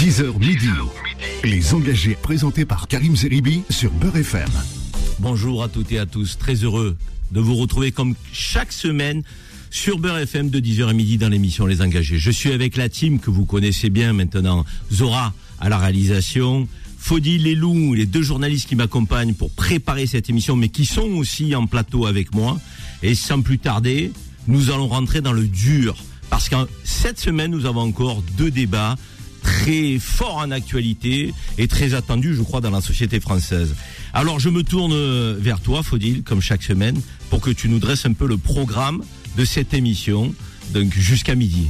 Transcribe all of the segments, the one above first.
10h midi. Les engagés présentés par Karim Zeribi sur Beurre FM. Bonjour à toutes et à tous. Très heureux de vous retrouver comme chaque semaine sur Beurre FM de 10h à midi dans l'émission Les Engagés. Je suis avec la team que vous connaissez bien maintenant. Zora à la réalisation. Faudil et Lou, les deux journalistes qui m'accompagnent pour préparer cette émission, mais qui sont aussi en plateau avec moi. Et sans plus tarder, nous allons rentrer dans le dur. Parce que cette semaine, nous avons encore deux débats très forts en actualité et très attendus, je crois, dans la société française. Alors, je me tourne vers toi, Faudil, comme chaque semaine, pour que tu nous dresses un peu le programme de cette émission, donc jusqu'à midi.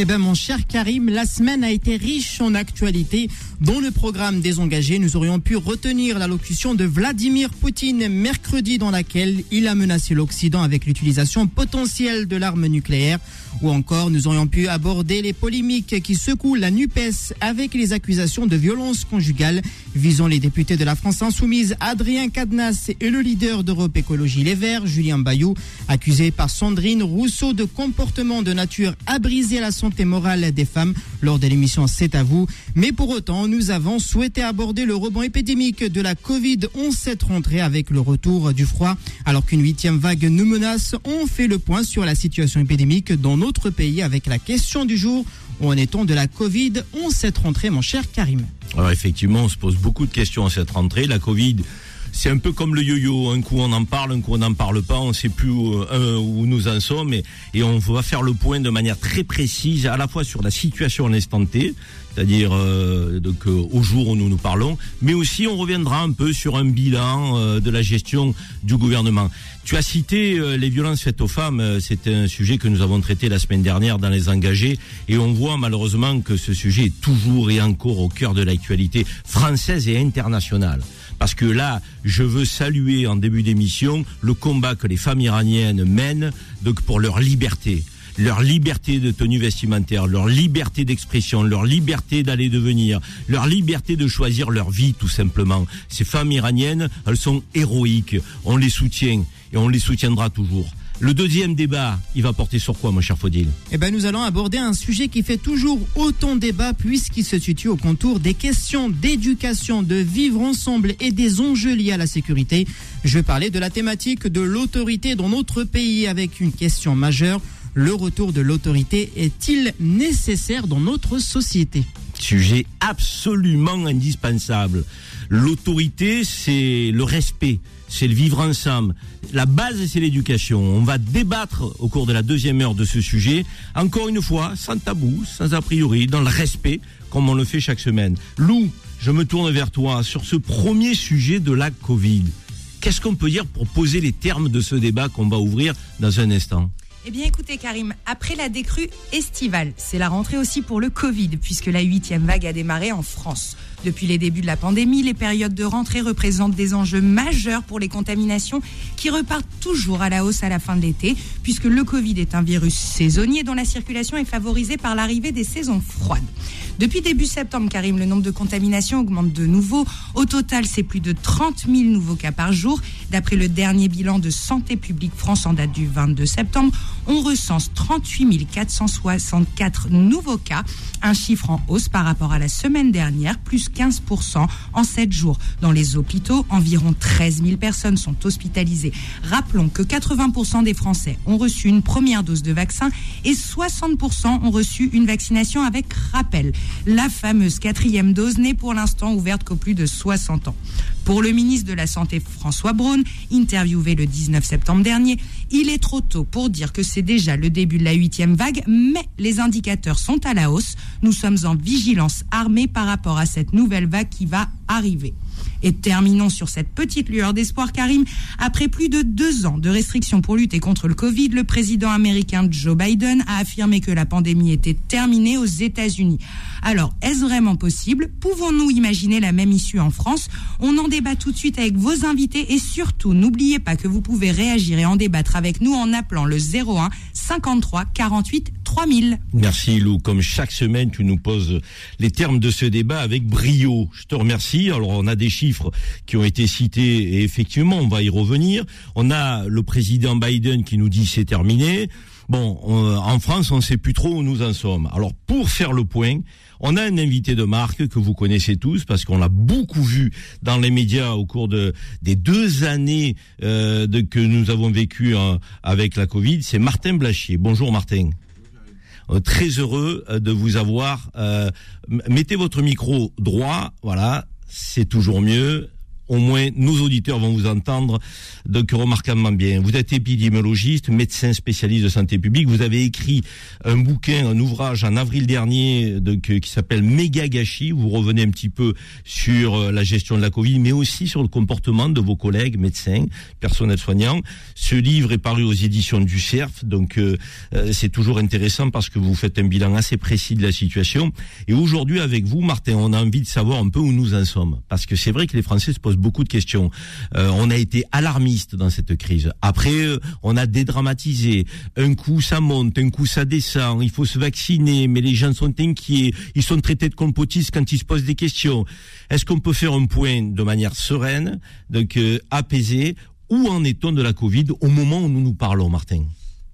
Eh bien, mon cher Karim, la semaine a été riche en actualité. Dans le programme des engagés, nous aurions pu retenir l'allocution de Vladimir Poutine mercredi dans laquelle il a menacé l'Occident avec l'utilisation potentielle de l'arme nucléaire. Ou encore, nous aurions pu aborder les polémiques qui secouent la NUPES avec les accusations de violence conjugale visant les députés de la France Insoumise, Adrien Cadnas et le leader d'Europe Écologie Les Verts, Julien Bayou, accusé par Sandrine Rousseau de comportement de nature à briser la santé morale des femmes lors de l'émission C'est à vous. Mais pour autant, nous avons souhaité aborder le rebond épidémique de la Covid-11 cette rentrée avec le retour du froid. Alors qu'une huitième vague nous menace, on fait le point sur la situation épidémique dans pays avec la question du jour. Où en est-on de la Covid 11 cette rentrée, mon cher Karim Alors effectivement, on se pose beaucoup de questions à cette rentrée. La Covid, c'est un peu comme le yo-yo. Un coup on en parle, un coup on n'en parle pas. On ne sait plus où, euh, où, nous en sommes. Et, et, on va faire le point de manière très précise, à la fois sur la situation à l'instant T, c'est-à-dire euh, donc euh, au jour où nous nous parlons, mais aussi on reviendra un peu sur un bilan euh, de la gestion du gouvernement. Tu as cité euh, les violences faites aux femmes, c'est un sujet que nous avons traité la semaine dernière dans les engagés, et on voit malheureusement que ce sujet est toujours et encore au cœur de l'actualité française et internationale. Parce que là, je veux saluer en début d'émission le combat que les femmes iraniennes mènent donc pour leur liberté leur liberté de tenue vestimentaire, leur liberté d'expression, leur liberté d'aller devenir, leur liberté de choisir leur vie tout simplement. Ces femmes iraniennes, elles sont héroïques, on les soutient et on les soutiendra toujours. Le deuxième débat, il va porter sur quoi, mon cher Faudil? Eh ben, nous allons aborder un sujet qui fait toujours autant débat puisqu'il se situe au contour des questions d'éducation, de vivre ensemble et des enjeux liés à la sécurité. Je vais parler de la thématique de l'autorité dans notre pays avec une question majeure. Le retour de l'autorité est-il nécessaire dans notre société Sujet absolument indispensable. L'autorité, c'est le respect, c'est le vivre ensemble. La base, c'est l'éducation. On va débattre au cours de la deuxième heure de ce sujet, encore une fois, sans tabou, sans a priori, dans le respect, comme on le fait chaque semaine. Lou, je me tourne vers toi sur ce premier sujet de la Covid. Qu'est-ce qu'on peut dire pour poser les termes de ce débat qu'on va ouvrir dans un instant? Eh bien écoutez Karim, après la décrue estivale, c'est la rentrée aussi pour le Covid, puisque la huitième vague a démarré en France. Depuis les débuts de la pandémie, les périodes de rentrée représentent des enjeux majeurs pour les contaminations qui repartent toujours à la hausse à la fin de l'été, puisque le Covid est un virus saisonnier dont la circulation est favorisée par l'arrivée des saisons froides. Depuis début septembre, Karim, le nombre de contaminations augmente de nouveau. Au total, c'est plus de 30 000 nouveaux cas par jour. D'après le dernier bilan de Santé publique France en date du 22 septembre, on recense 38 464 nouveaux cas, un chiffre en hausse par rapport à la semaine dernière, plus 15% en 7 jours. Dans les hôpitaux, environ 13 000 personnes sont hospitalisées. Rappelons que 80% des Français ont reçu une première dose de vaccin et 60% ont reçu une vaccination avec rappel. La fameuse quatrième dose n'est pour l'instant ouverte qu'aux plus de 60 ans. Pour le ministre de la Santé François Braun, interviewé le 19 septembre dernier, il est trop tôt pour dire que c'est déjà le début de la huitième vague, mais les indicateurs sont à la hausse. Nous sommes en vigilance armée par rapport à cette nouvelle vague qui va arriver. Et terminons sur cette petite lueur d'espoir, Karim. Après plus de deux ans de restrictions pour lutter contre le Covid, le président américain Joe Biden a affirmé que la pandémie était terminée aux États-Unis. Alors, est-ce vraiment possible? Pouvons-nous imaginer la même issue en France? On en débat tout de suite avec vos invités et surtout, n'oubliez pas que vous pouvez réagir et en débattre avec nous en appelant le 01 53 48 3000. Merci Lou. Comme chaque semaine, tu nous poses les termes de ce débat avec brio. Je te remercie. Alors, on a des chiffres qui ont été cités et effectivement, on va y revenir. On a le président Biden qui nous dit c'est terminé. Bon, en France, on ne sait plus trop où nous en sommes. Alors, pour faire le point, on a un invité de marque que vous connaissez tous parce qu'on l'a beaucoup vu dans les médias au cours de des deux années euh, de, que nous avons vécu hein, avec la Covid. C'est Martin Blachier. Bonjour Martin. Euh, très heureux euh, de vous avoir. mettez votre micro droit, voilà, c'est toujours mieux au moins nos auditeurs vont vous entendre donc remarquablement bien. Vous êtes épidémiologiste, médecin spécialiste de santé publique. Vous avez écrit un bouquin, un ouvrage en avril dernier donc, qui s'appelle Méga Gâchis. Vous revenez un petit peu sur euh, la gestion de la Covid, mais aussi sur le comportement de vos collègues médecins, personnels soignants. Ce livre est paru aux éditions du CERF, donc euh, euh, c'est toujours intéressant parce que vous faites un bilan assez précis de la situation. Et aujourd'hui, avec vous, Martin, on a envie de savoir un peu où nous en sommes, parce que c'est vrai que les Français se posent beaucoup de questions. Euh, on a été alarmiste dans cette crise. Après, euh, on a dédramatisé. Un coup ça monte, un coup ça descend. Il faut se vacciner, mais les gens sont inquiets. Ils sont traités de compotistes quand ils se posent des questions. Est-ce qu'on peut faire un point de manière sereine, donc euh, apaisée Où en est-on de la Covid au moment où nous nous parlons, Martin?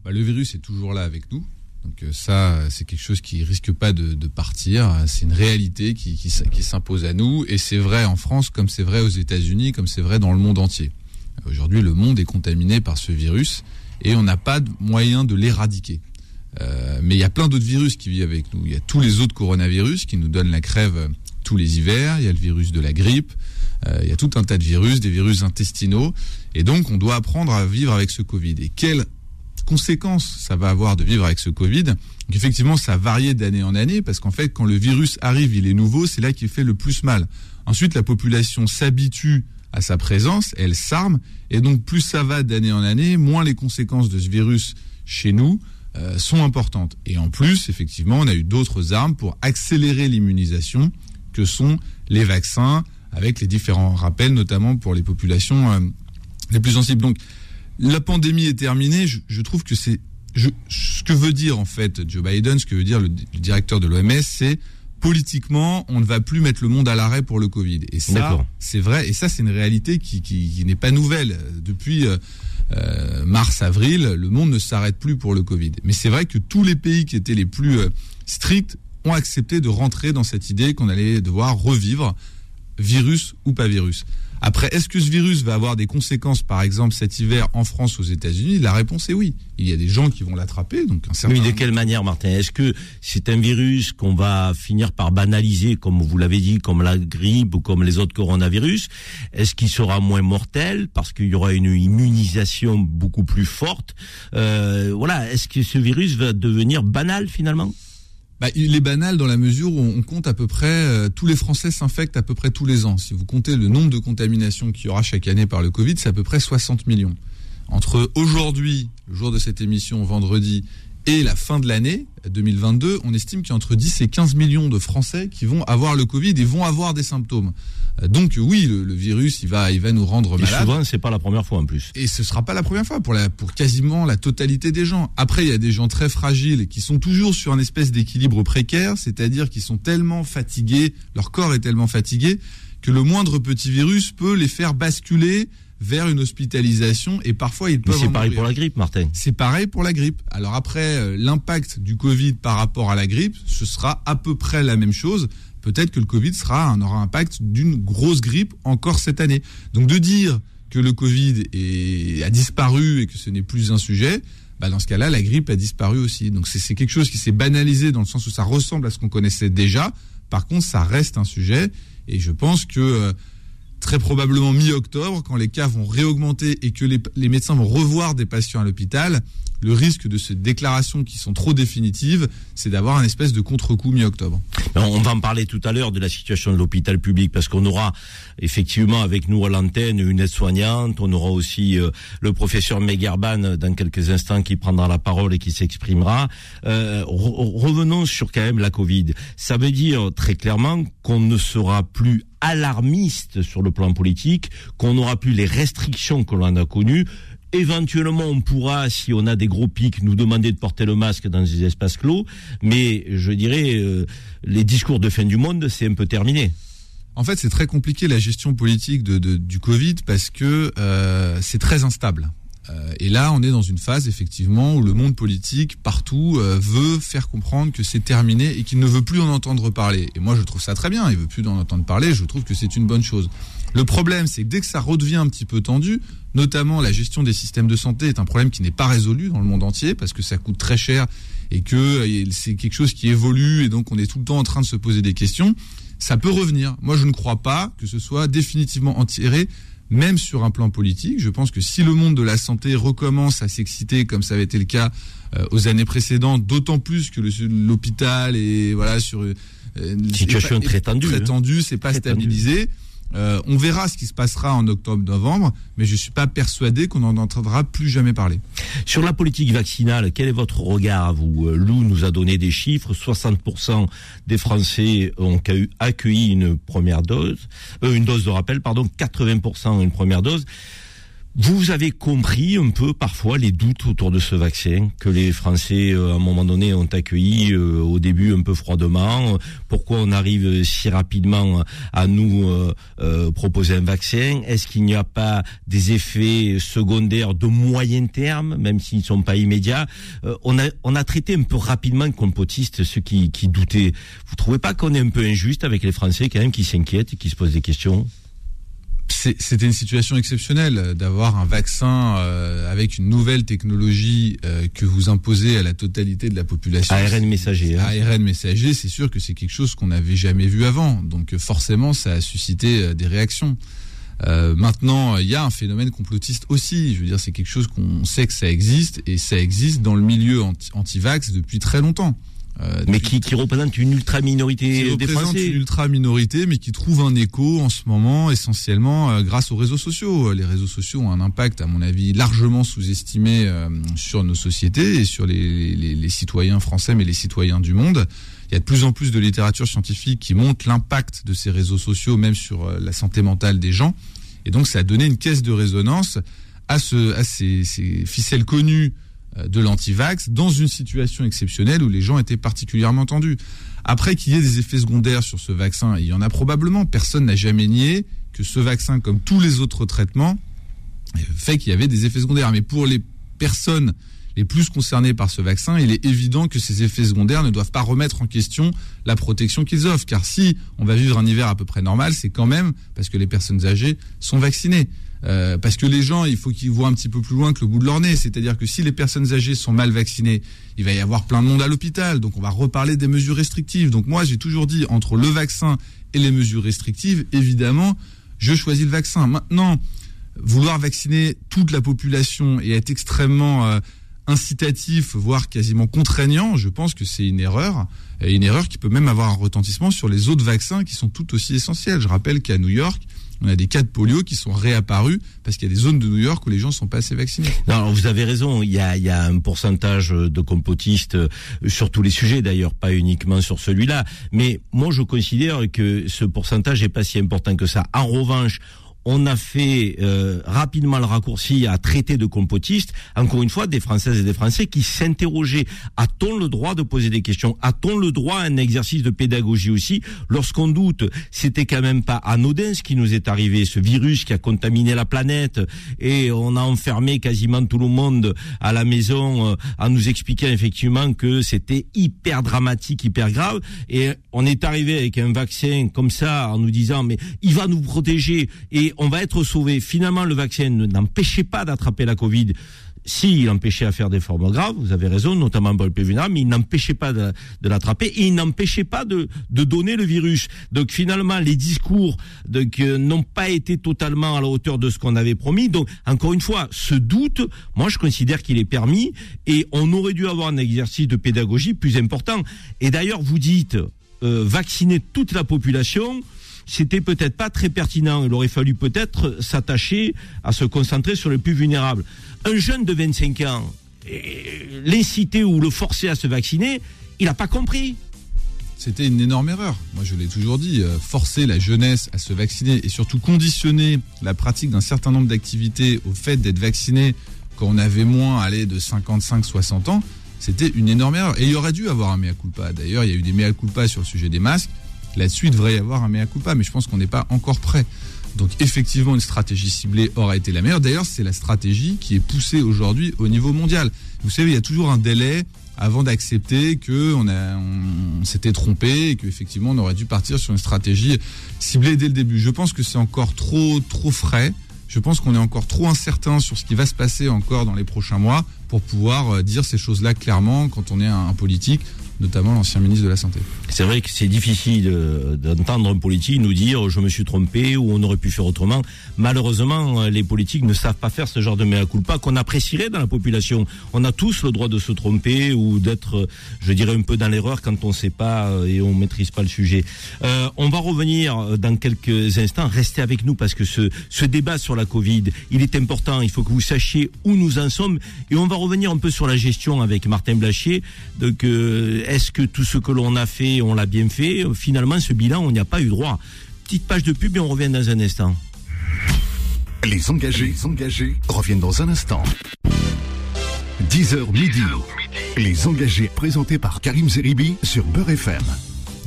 Bah, Le virus est toujours là avec nous. Donc euh, ça, c'est quelque chose qui risque pas de, partir. C'est une réalité qui, s'impose à nous, et c'est vrai en France comme c'est vrai aux États-Unis, comme c'est vrai dans le monde entier. Aujourd'hui, le monde est contaminé par ce virus, et on n'a pas de moyen de l'éradiquer. Euh, mais il y a plein d'autres virus qui vivent avec nous. Il y a tous les autres coronavirus qui nous donnent la crève tous les hivers. Il y a le virus de la grippe. Euh, il y a tout un tas de virus, des virus intestinaux. Et donc, on doit apprendre à vivre avec ce Covid. Et quel conséquences ça va avoir de vivre avec ce Covid. Donc effectivement, ça varié d'année en année parce qu'en fait, quand le virus arrive, il est nouveau, c'est là qu'il fait le plus mal. Ensuite, la population s'habitue à sa présence, elle s'arme, et donc plus ça va d'année en année, moins les conséquences de ce virus chez nous euh, sont importantes. Et en plus, effectivement, on a eu d'autres armes pour accélérer l'immunisation, que sont les vaccins, avec les différents rappels, notamment pour les populations euh, les plus sensibles. Donc, la pandémie est terminée, je, trouve que c'est ce que veut dire en fait Joe Biden, ce que veut dire le, directeur de l'OMS, c'est politiquement, on ne va plus mettre le monde à l'arrêt pour le Covid. Et ça, c'est vrai. Et ça, c'est une réalité qui, n'est pas nouvelle. Depuis euh, euh, mars-avril, le monde ne s'arrête plus pour le Covid. Mais c'est vrai que tous les pays qui étaient les plus euh, stricts ont accepté de rentrer dans cette idée qu'on allait devoir revivre, virus ou pas virus. Après, est-ce que ce virus va avoir des conséquences, par exemple, cet hiver en France, aux États-Unis? La réponse est oui. Il y a des gens qui vont l'attraper, donc un certain. Oui, de quelle manière, Martin? Est-ce que c'est un virus qu'on va finir par banaliser, comme vous l'avez dit, comme la grippe ou comme les autres coronavirus? Est-ce qu'il sera moins mortel parce qu'il y aura une immunisation beaucoup plus forte? Euh, Voilà. Est-ce que ce virus va devenir banal finalement? Bah, il est banal dans la mesure où on compte à peu près, euh, tous les Français s'infectent à peu près tous les ans. Si vous comptez le nombre de contaminations qu'il y aura chaque année par le Covid, c'est à peu près 60 millions. Entre aujourd'hui, le jour de cette émission, vendredi, et la fin de l'année 2022, on estime qu'il y a entre 10 et 15 millions de Français qui vont avoir le Covid et vont avoir des symptômes. Donc oui, le, virus, il va, il va nous rendre malades. Et souvent, c'est pas la première fois en plus. Et ce sera pas la première fois pour la, pour quasiment la totalité des gens. Après, il y a des gens très fragiles qui sont toujours sur un espèce d'équilibre précaire, c'est-à-dire qu'ils sont tellement fatigués, leur corps est tellement fatigué que le moindre petit virus peut les faire basculer vers une hospitalisation et parfois ils peuvent. c'est pareil pour la grippe, Martin. C'est pareil pour la grippe. Alors après, euh, l'impact du Covid par rapport à la grippe, ce sera à peu près la même chose. Peut-être que le Covid sera aura un impact d'une grosse grippe encore cette année. Donc de dire que le Covid a disparu et que ce n'est plus un sujet, bah dans ce cas-là, la grippe a disparu aussi. Donc c'est quelque chose qui s'est banalisé dans le sens où ça ressemble à ce qu'on connaissait déjà. Par contre, ça reste un sujet. Et je pense que euh, très probablement mi-octobre, quand les cas vont réaugmenter et que les, médecins vont revoir des patients à l'hôpital, le risque de ces déclarations qui sont trop définitives, c'est d'avoir un espèce de contre-coup mi-octobre. On va en parler tout à l'heure de la situation de l'hôpital public parce qu'on aura effectivement avec nous à l'antenne une aide-soignante, on aura aussi euh, le professeur Megarban dans quelques instants qui prendra la parole et qui s'exprimera. Euh, revenons sur quand même la Covid. Ça veut dire très clairement qu'on ne sera plus alarmiste sur le plan politique, qu'on n'aura plus les restrictions que l'on a connues. Éventuellement, on pourra, si on a des gros pics, nous demander de porter le masque dans des espaces clos. Mais je dirais, euh, les discours de fin du monde, c'est un peu terminé. En fait, c'est très compliqué la gestion politique du Covid parce que euh, c'est très instable. Euh, et là, on est dans une phase effectivement où le monde politique partout euh, veut faire comprendre que c'est terminé et qu'il ne veut plus en entendre parler. Et moi, je trouve ça très bien. Il veut plus en entendre parler. Je trouve que c'est une bonne chose. Le problème, c'est que dès que ça redevient un petit peu tendu, notamment la gestion des systèmes de santé est un problème qui n'est pas résolu dans le monde entier parce que ça coûte très cher et que euh, c'est quelque chose qui évolue et donc on est tout le temps en train de se poser des questions. Ça peut revenir. Moi, je ne crois pas que ce soit définitivement enterré même sur un plan politique. Je pense que si le monde de la santé recommence à s'exciter comme ça avait été le cas euh, aux années précédentes, d'autant plus que l'hôpital est voilà sur euh, une situation très tendue, très hein. tendue, c'est pas stabilisé. Euh, on verra ce qui se passera en octobre-novembre, mais je ne suis pas persuadé qu'on n'en entendra plus jamais parler. Sur la politique vaccinale, quel est votre regard à vous euh, Lou nous a donné des chiffres. 60% des Français ont accueilli une première dose, euh, une dose de rappel, pardon, 80% une première dose. Vous avez compris un peu parfois les doutes autour de ce vaccin que les Français euh, à un moment donné ont accueilli euh, au début un peu froidement. Pourquoi on arrive si rapidement à nous euh, proposer un vaccin? Est-ce qu'il n'y a pas des effets secondaires de moyen terme, même s'ils ne sont pas immédiats? On a on a traité un peu rapidement complotiste ceux qui, qui doutaient. Vous trouvez pas qu'on est un peu injuste avec les Français quand même qui s'inquiètent et qui se posent des questions? C'était une situation exceptionnelle d'avoir un vaccin euh, avec une nouvelle technologie euh, que vous imposez à la totalité de la population. ARN messager. Hein. ARN messager, c'est sûr que c'est quelque chose qu'on n'avait jamais vu avant. Donc forcément, ça a suscité euh, des réactions. maintenant, il y a un phénomène complotiste aussi. Je veux dire, c'est quelque chose qu'on sait que ça existe et ça existe dans le milieu anti-vax depuis très longtemps. Euh, mais qui, qui, représente une ultra minorité qui des représente une ultra minorité, mais qui trouve un écho en ce moment essentiellement euh, grâce aux réseaux sociaux. Les réseaux sociaux ont un impact, à mon avis, largement sous-estimé euh, sur nos sociétés et sur les, les, les, citoyens français, mais les citoyens du monde. Il y a de plus en plus de littérature scientifique qui montre l'impact de ces réseaux sociaux, même sur la santé mentale des gens. Et donc, ça a donné une caisse de résonance à, ce, à ces, ces ficelles connues euh, de l'antivax dans une situation exceptionnelle où les gens étaient particulièrement tendus. Après qu'il y ait des effets secondaires sur ce vaccin, il y en a probablement, personne n'a jamais nié que ce vaccin, comme tous les autres traitements, fait qu'il y avait des effets secondaires. Mais pour les personnes les plus concernées par ce vaccin, il est évident que ces effets secondaires ne doivent pas remettre en question la protection qu'ils offrent. Car si on va vivre un hiver à peu près normal, c'est quand même parce que les personnes âgées sont vaccinées. Euh, parce que les gens, il faut qu'ils voient un petit peu plus loin que le bout de leur nez. C'est-à-dire que si les personnes âgées sont mal vaccinées, il va y avoir plein de monde à l'hôpital. Donc on va reparler des mesures restrictives. Donc moi, j'ai toujours dit, entre le vaccin et les mesures restrictives, évidemment, je choisis le vaccin. Maintenant, vouloir vacciner toute la population et être extrêmement euh, incitatif, voire quasiment contraignant, je pense que c'est une erreur. Et une erreur qui peut même avoir un retentissement sur les autres vaccins qui sont tout aussi essentiels. Je rappelle qu'à New York, on a des cas de polio qui sont réapparus parce qu'il y a des zones de New York où les gens sont pas assez vaccinés. Non, vous avez raison. Il y a, il y a un pourcentage de complotistes euh, sur tous les sujets d'ailleurs, pas uniquement sur celui-là. Mais moi, je considère que ce pourcentage est pas si important que ça. En revanche, on a fait euh, rapidement le raccourci à traiter de complotistes, encore une fois, des Françaises et des Français qui s'interrogeaient. A-t-on le droit de poser des questions? A-t-on le droit à un exercice de pédagogie aussi? Lorsqu'on doute, c'était quand même pas anodin ce qui nous est arrivé, ce virus qui a contaminé la planète. Et on a enfermé quasiment tout le monde à la maison euh, en nous expliquant effectivement que c'était hyper dramatique, hyper grave. Et on est arrivé avec un vaccin comme ça en nous disant mais il va nous protéger. Et on va être sauvé. Finalement, le vaccin n'empêchait pas d'attraper la Covid. Si, il empêchait à faire des formes graves, vous avez raison, notamment pour le mais il n'empêchait pas de, l'attraper et il n'empêchait pas de, donner le virus. Donc finalement, les discours euh, n'ont pas été totalement à la hauteur de ce qu'on avait promis. Donc encore une fois, ce doute, moi je considère qu'il est permis et on aurait dû avoir un exercice de pédagogie plus important. Et d'ailleurs, vous dites euh, vacciner toute la population c'était peut-être pas très pertinent. Il aurait fallu peut-être s'attacher à se concentrer sur les plus vulnérables. Un jeune de 25 ans, l'inciter ou le forcer à se vacciner, il n'a pas compris. C'était une énorme erreur. Moi, je l'ai toujours dit. Euh, forcer la jeunesse à se vacciner et surtout conditionner la pratique d'un certain nombre d'activités au fait d'être vacciné quand on avait moins, allez, de 55-60 ans, c'était une énorme erreur. Et il y aurait dû avoir un mea culpa. D'ailleurs, il y a eu des mea culpa sur le sujet des masques. Là-dessus, il devrait y avoir un mea culpa, mais je pense qu'on n'est pas encore prêt. Donc effectivement, une stratégie ciblée aurait été la meilleure. D'ailleurs, c'est la stratégie qui est poussée aujourd'hui au niveau mondial. Vous savez, il y a toujours un délai avant d'accepter que on, on s'était trompé et qu'effectivement on aurait dû partir sur une stratégie ciblée dès le début. Je pense que c'est encore trop trop frais. Je pense qu'on est encore trop incertain sur ce qui va se passer encore dans les prochains mois pour pouvoir euh, dire ces choses-là clairement quand on est un politique notamment l'ancien ministre de la Santé. C'est vrai que c'est difficile d'entendre un politique nous dire je me suis trompé ou on aurait pu faire autrement. Malheureusement, les politiques ne savent pas faire ce genre de mea culpa qu'on apprécierait dans la population. On a tous le droit de se tromper ou d'être, je dirais, un peu dans l'erreur quand on ne sait pas euh, et on maîtrise pas le sujet. Euh, on va revenir dans quelques instants. Restez avec nous parce que ce, ce débat sur la Covid, il est important. Il faut que vous sachiez où nous en sommes et on va revenir un peu sur la gestion avec Martin Blachier. Donc, euh, est-ce que tout ce que l'on a fait, on l'a bien fait Finalement, ce bilan, on n'y a pas eu droit. Petite page de pub et on revient dans un instant. Les engagés, les engagés reviennent dans un instant. 10h midi. Les engagés présentés par Karim Zeribi sur Beurre FM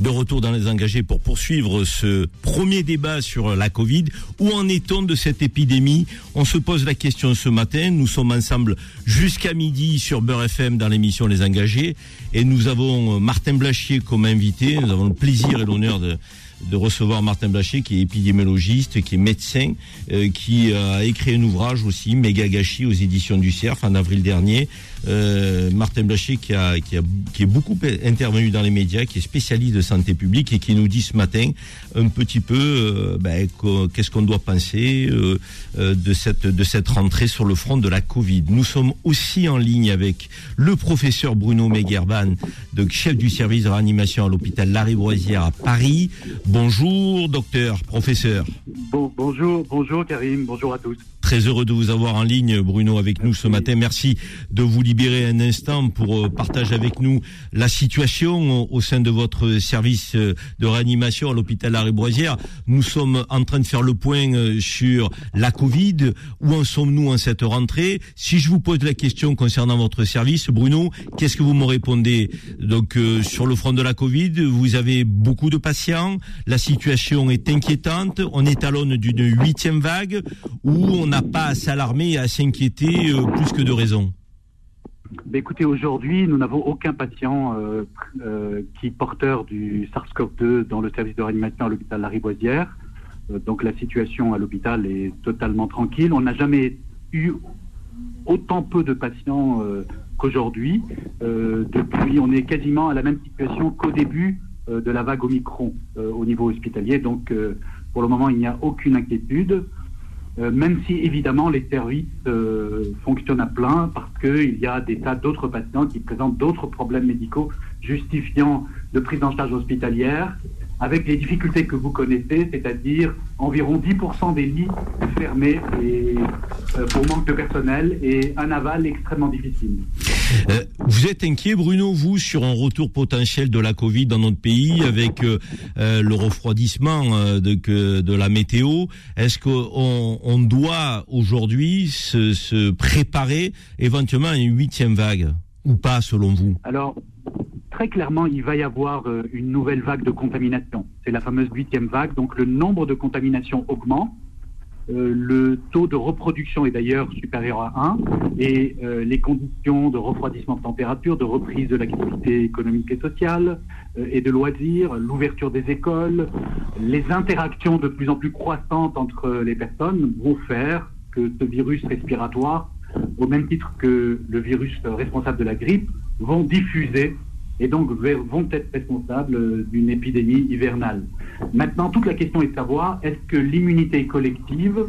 de retour dans les engagés pour poursuivre ce premier débat sur la Covid. Où en est-on de cette épidémie? On se pose la question ce matin. Nous sommes ensemble jusqu'à midi sur Beurre FM dans l'émission Les Engagés. Et nous avons Martin Blachier comme invité. Nous avons le plaisir et l'honneur de, recevoir Martin Blachier, qui est épidémiologiste, qui est médecin, euh, qui a écrit un ouvrage aussi, Méga Gâchis, aux éditions du CERF, en avril dernier. Euh, Martin Blachier, qui, est beaucoup intervenu dans les médias, qui est spécialiste de santé publique et qui nous dit ce matin un petit peu euh, ben, qu'est-ce qu'on doit penser de, cette, de cette rentrée sur le front de la Covid. Nous sommes aussi en ligne avec le professeur Bruno Megerban, donc chef du service de réanimation à l'hôpital Lariboisière à Paris. Bonjour, docteur, professeur. Bon, bonjour, bonjour Karim, bonjour à tous. Très heureux de vous avoir en ligne, Bruno, avec nous ce matin. Merci de vous libérer un instant pour euh, partager avec nous la situation au sein de votre service euh, de réanimation à l'hôpital Lariboisière. Nous sommes en train de faire le point euh, sur la Covid. Où en sommes-nous en cette rentrée? Si je vous pose la question concernant votre service, Bruno, qu'est-ce que vous me répondez? Donc, sur le front de la Covid, vous avez beaucoup de patients. La situation est inquiétante. On est à l'aune d'une huitième vague où on a pas à s'alarmer et à s'inquiéter euh, plus que de raison ben, Écoutez, aujourd'hui, nous n'avons aucun patient euh, euh, qui est porteur du SARS-CoV-2 dans le service de réanimation à l'hôpital Lariboisière. donc la situation à l'hôpital est totalement tranquille. On n'a jamais eu autant peu de patients qu'aujourd'hui. depuis, on est quasiment à la même situation qu'au début de la vague Omicron au niveau hospitalier. Donc, pour le moment, il n'y a aucune inquiétude. Euh, même si évidemment les services euh, fonctionnent à plein parce qu'il y a des tas d'autres patients qui présentent d'autres problèmes médicaux justifiant de prise en charge hospitalière, avec les difficultés que vous connaissez, c'est-à-dire environ 10% des lits fermés euh, pour manque de personnel et un aval extrêmement difficile. Euh, vous êtes inquiet, Bruno, vous, sur un retour potentiel de la Covid dans notre pays avec euh, le refroidissement de, de la météo? Est-ce qu'on on doit aujourd'hui se, se préparer éventuellement à une huitième vague ou pas, selon vous? Alors, très clairement, il va y avoir euh, une nouvelle vague de contamination. C'est la fameuse huitième vague. Donc le nombre de contaminations augmente. Euh, le taux de reproduction est d'ailleurs supérieur à 1 et euh, les conditions de refroidissement de température, de reprise de l'activité économique et sociale et de loisirs, l'ouverture des écoles, les interactions de plus en plus croissantes entre les personnes vont faire que ce virus respiratoire, au même titre que le virus responsable de la grippe, vont diffuser et donc vont être responsables d'une épidémie hivernale. Maintenant, toute la question est de savoir est-ce que l'immunité collective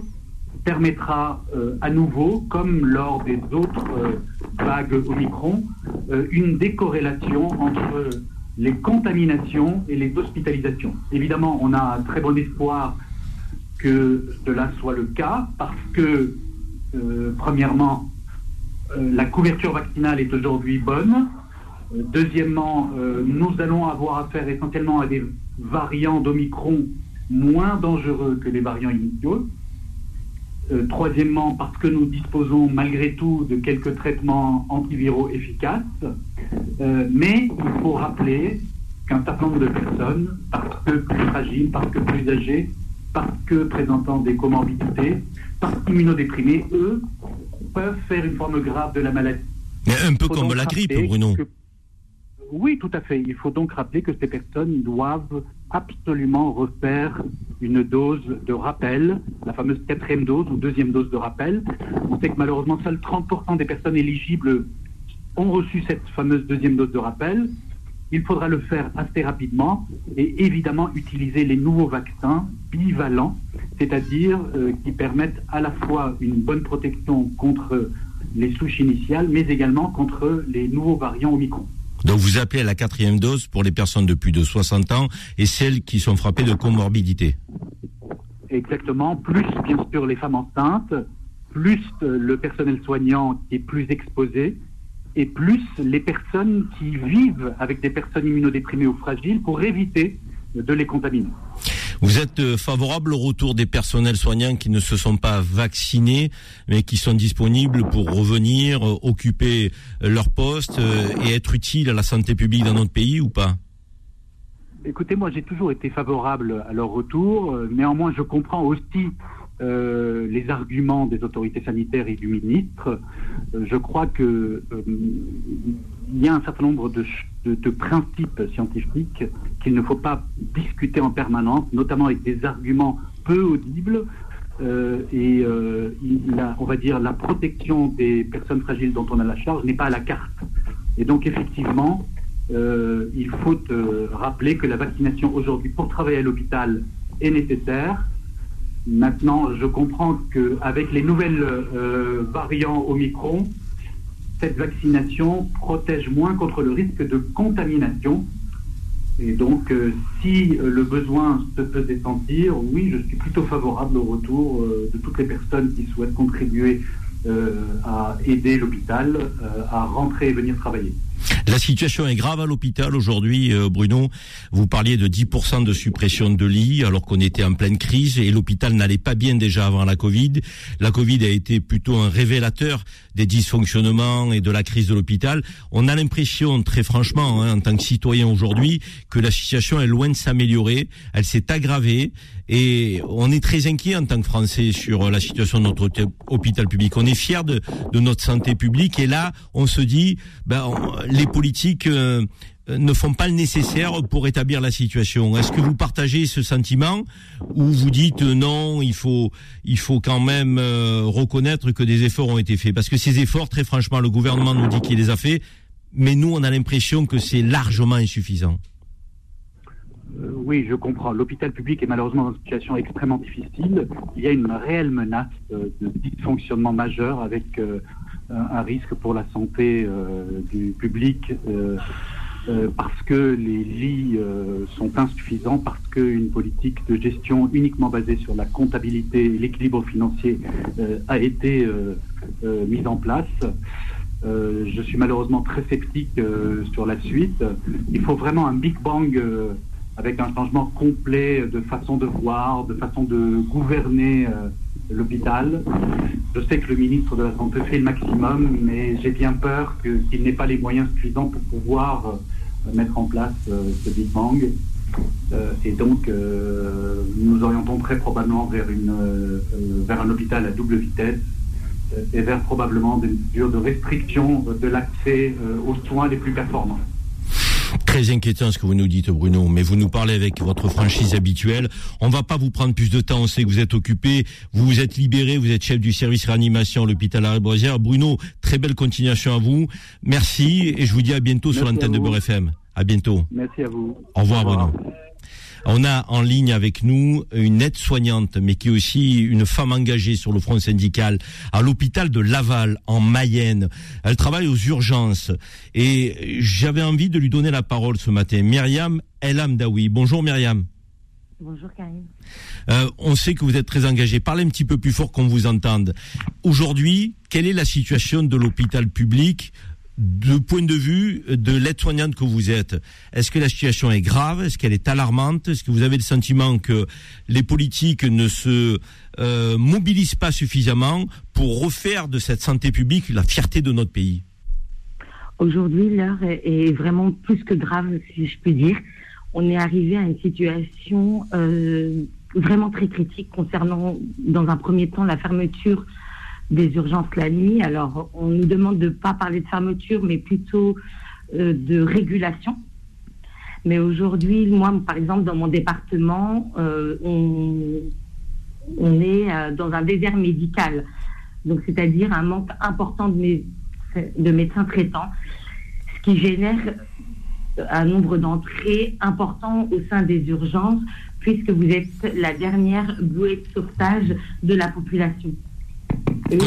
permettra euh, à nouveau, comme lors des autres euh, vagues Omicron, euh, une décorrélation entre les contaminations et les hospitalisations? Évidemment, on a un très bon espoir que cela soit le cas parce que, premièrement, la couverture vaccinale est aujourd'hui bonne, euh, deuxièmement, euh, nous allons avoir affaire essentiellement à des variants d'Omicron moins dangereux que les variants initiaux. Euh, troisièmement, parce que nous disposons malgré tout de quelques traitements antiviraux efficaces. mais il faut rappeler qu'un certain nombre de personnes, parce que plus fragiles, parce que plus âgées, parce que présentant des comorbidités, parce qu'immunodéprimés, eux, peuvent faire une forme grave de la maladie. Mais un peu comme la grippe, Bruno. Oui, tout à fait. Il faut donc rappeler que ces personnes doivent absolument refaire une dose de rappel, la fameuse quatrième dose ou deuxième dose de rappel. On sait que malheureusement, seuls 30% des personnes éligibles ont reçu cette fameuse deuxième dose de rappel. Il faudra le faire assez rapidement et évidemment utiliser les nouveaux vaccins bivalents, c'est-à-dire euh, qui permettent à la fois une bonne protection contre les souches initiales, mais également contre les nouveaux variants Omicron. Donc vous appelez à la quatrième dose pour les personnes de plus de 60 ans et celles qui sont frappées de comorbidité. Exactement, plus bien sûr les femmes enceintes, plus le personnel soignant qui est plus exposé, et plus les personnes qui vivent avec des personnes immunodéprimées ou fragiles pour éviter de les contaminer. Vous êtes euh, favorable au retour des personnels soignants qui ne se sont pas vaccinés, mais qui sont disponibles pour revenir, euh, occuper euh, leur poste et être utiles à la santé publique dans notre pays ou pas? Écoutez, moi j'ai toujours été favorable à leur retour. Néanmoins, je comprends aussi euh, les arguments des autorités sanitaires et du ministre, euh, je crois que euh, il y a un certain nombre de, principes scientifiques qu'il ne faut pas discuter en permanence, notamment avec des arguments peu audibles. et on va dire la protection des personnes fragiles dont on a la charge n'est pas à la carte. Et donc effectivement, il faut rappeler que la vaccination aujourd'hui pour travailler à l'hôpital est nécessaire Maintenant, je comprends qu'avec les nouvelles euh, variants Omicron, cette vaccination protège moins contre le risque de contamination. Et donc, euh, si euh, le besoin se faisait sentir, oui, je suis plutôt favorable au retour de toutes les personnes qui souhaitent contribuer à aider l'hôpital à rentrer et venir travailler. La situation est grave à l'hôpital aujourd'hui, euh, Bruno. Vous parliez de 10% de suppression de lits alors qu'on était en pleine crise et l'hôpital n'allait pas bien déjà avant la Covid. La Covid a été plutôt un révélateur des dysfonctionnements et de la crise de l'hôpital. On a l'impression, très franchement, hein, en tant que citoyen aujourd'hui, que la situation est loin de s'améliorer. Elle s'est aggravée et on est très inquiet en tant que Français sur la situation de notre hôpital public. On est fier de, de notre santé publique et là, on se dit, ben, les politiques euh, ne font pas le nécessaire pour établir la situation. Est-ce que vous partagez ce sentiment ou vous dites euh, non, il faut il faut quand même euh, reconnaître que des efforts ont été faits? Parce que ces efforts très franchement le gouvernement nous dit qu'il les a faits mais nous on a l'impression que c'est largement insuffisant. oui, je comprends. L'hôpital public est malheureusement dans une situation extrêmement difficile. Il y a une réelle menace de dysfonctionnement majeur avec un risque pour la santé euh, du public euh, euh, parce que les lits sont insuffisants, parce qu'une politique de gestion uniquement basée sur la comptabilité et l'équilibre financier a été mise en place. je suis malheureusement très sceptique sur la suite. Il faut vraiment un Big Bang avec un changement complet de façon de voir, de façon de gouverner l'hôpital. Je sais que le ministre de la Santé fait le maximum, mais j'ai bien peur qu'il n'ait pas les moyens suffisants pour pouvoir euh, mettre en place euh, ce Big Bang. Euh, et donc, nous orientons très probablement vers un hôpital à double vitesse et vers probablement des mesures de restriction de l'accès aux soins les plus performants. Très inquiétant ce que vous nous dites, Bruno, mais vous nous parlez avec votre franchise habituelle. On va pas vous prendre plus de temps, on sait que vous êtes occupé, vous vous êtes libéré, vous êtes chef du service réanimation à l'hôpital Arrêt Bruno, très belle continuation à vous. Merci et je vous dis à bientôt sur l'antenne de Beurre FM. À bientôt. Merci à vous. Au revoir, Bruno. On a en ligne avec nous une aide-soignante, mais qui est aussi une femme engagée sur le front syndical à l'hôpital de Laval, en Mayenne. Elle travaille aux urgences. Et j'avais envie de lui donner la parole ce matin. Myriam El Amdaoui. Bonjour Myriam. Bonjour Karim. Euh, on sait que vous êtes très engagée. Parlez un petit peu plus fort qu'on vous entende. Aujourd'hui, quelle est la situation de l'hôpital public du point de vue de l'aide-soignante que vous êtes, est-ce que la situation est grave? Est-ce qu'elle est alarmante? Est-ce que vous avez le sentiment que les politiques ne se euh, mobilisent pas suffisamment pour refaire de cette santé publique la fierté de notre pays? Aujourd'hui, l'heure est vraiment plus que grave, si je puis dire. On est arrivé à une situation euh, vraiment très critiques concernant, dans un premier temps, la fermeture des urgences la nuit. Alors, on nous demande de ne pas parler de fermeture, mais plutôt euh, de régulation. Mais aujourd'hui, moi, par exemple, dans mon département, euh, on, est euh, dans un désert médical. Donc, c'est-à-dire un manque important de médecins traitants, ce qui génère un nombre d'entrées important au sein des urgences, puisque vous êtes la dernière bouée de sauvetage de la population. Con-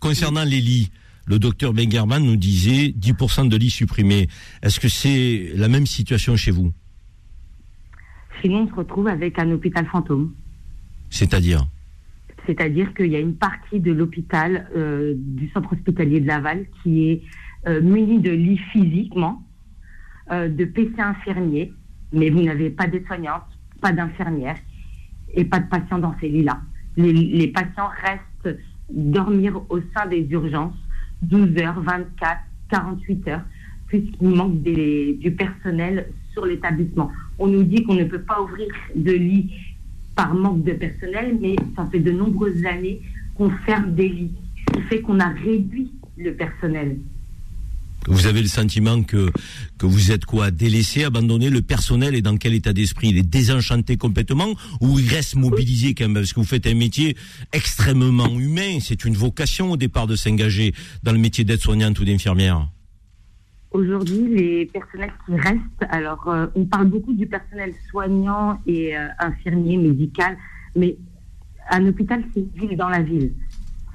Concernant les lits, le docteur Bengerman nous disait 10% de lits supprimés. Est-ce que c'est la même situation chez vous? Sinon, on se retrouve avec un hôpital fantôme. C'est-à-dire? C'est-à-dire qu'il y a une partie de l'hôpital, euh, du centre hospitalier de Laval, qui est euh, muni de lits physiquement, euh, de PC infirmiers, mais vous n'avez pas de soignantes, pas d'infirmières et pas de patients dans ces lits-là. Les, les patients restent dormir au sein des urgences 12 heures, 24, 48 heures, puisqu'il manque du personnel sur l'établissement. On nous dit qu'on ne peut pas ouvrir de lits par manque de personnel, mais ça fait de nombreuses années qu'on ferme des lits, ce qui fait qu'on a réduit le personnel. Vous avez le sentiment que, que vous êtes quoi Délaissé, abandonné Le personnel est dans quel état d'esprit? Il est désenchanté complètement ou il reste mobilisé quand même? Parce que vous faites un métier extrêmement humain. C'est une vocation au départ de s'engager dans le métier d'aide-soignante ou d'infirmière. Aujourd'hui, les personnels qui restent, alors euh, on parle beaucoup du personnel soignant et euh, infirmier, médical, mais un hôpital, c'est ville dans la ville.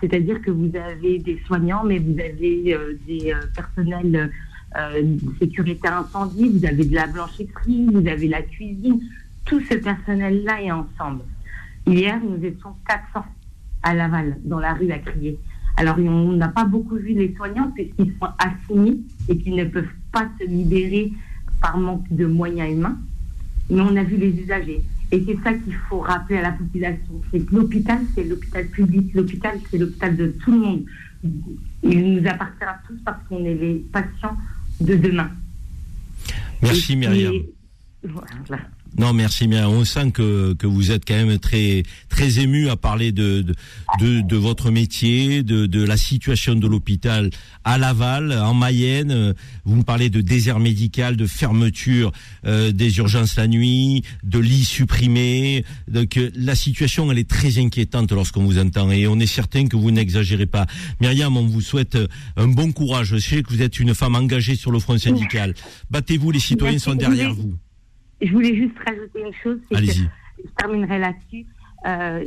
C'est-à-dire que vous avez des soignants, mais vous avez euh, des euh, personnels euh, sécurité incendie, vous avez de la blanchisserie, vous avez la cuisine. Tout ce personnel-là est ensemble. Hier, nous étions 400 à Laval, dans la rue à crier. Alors, on n'a pas beaucoup vu les soignants puisqu'ils sont assignés et qu'ils ne peuvent pas se libérer par manque de moyens humains. Mais on a vu les usagers. Et c'est ça qu'il faut rappeler à la population. C'est que l'hôpital, c'est l'hôpital public. L'hôpital, c'est l'hôpital de tout le monde. Il nous appartient à tous parce qu'on est les patients de demain. Merci Myriam. voilà. Non, merci bien. On sent que, que vous êtes quand même très très ému à parler de de, de, de votre métier, de, de la situation de l'hôpital à Laval, en Mayenne. Vous me parlez de désert médical, de fermeture euh, des urgences la nuit, de lits supprimés. Donc euh, la situation, elle est très inquiétante lorsqu'on vous entend et on est certain que vous n'exagérez pas. Myriam, on vous souhaite euh, un bon courage. Je sais que vous êtes une femme engagée sur le front syndical. Battez-vous, les citoyens sont derrière vous. Je voulais juste rajouter une chose, c'est que Allez-y. je terminerai là-dessus. Euh,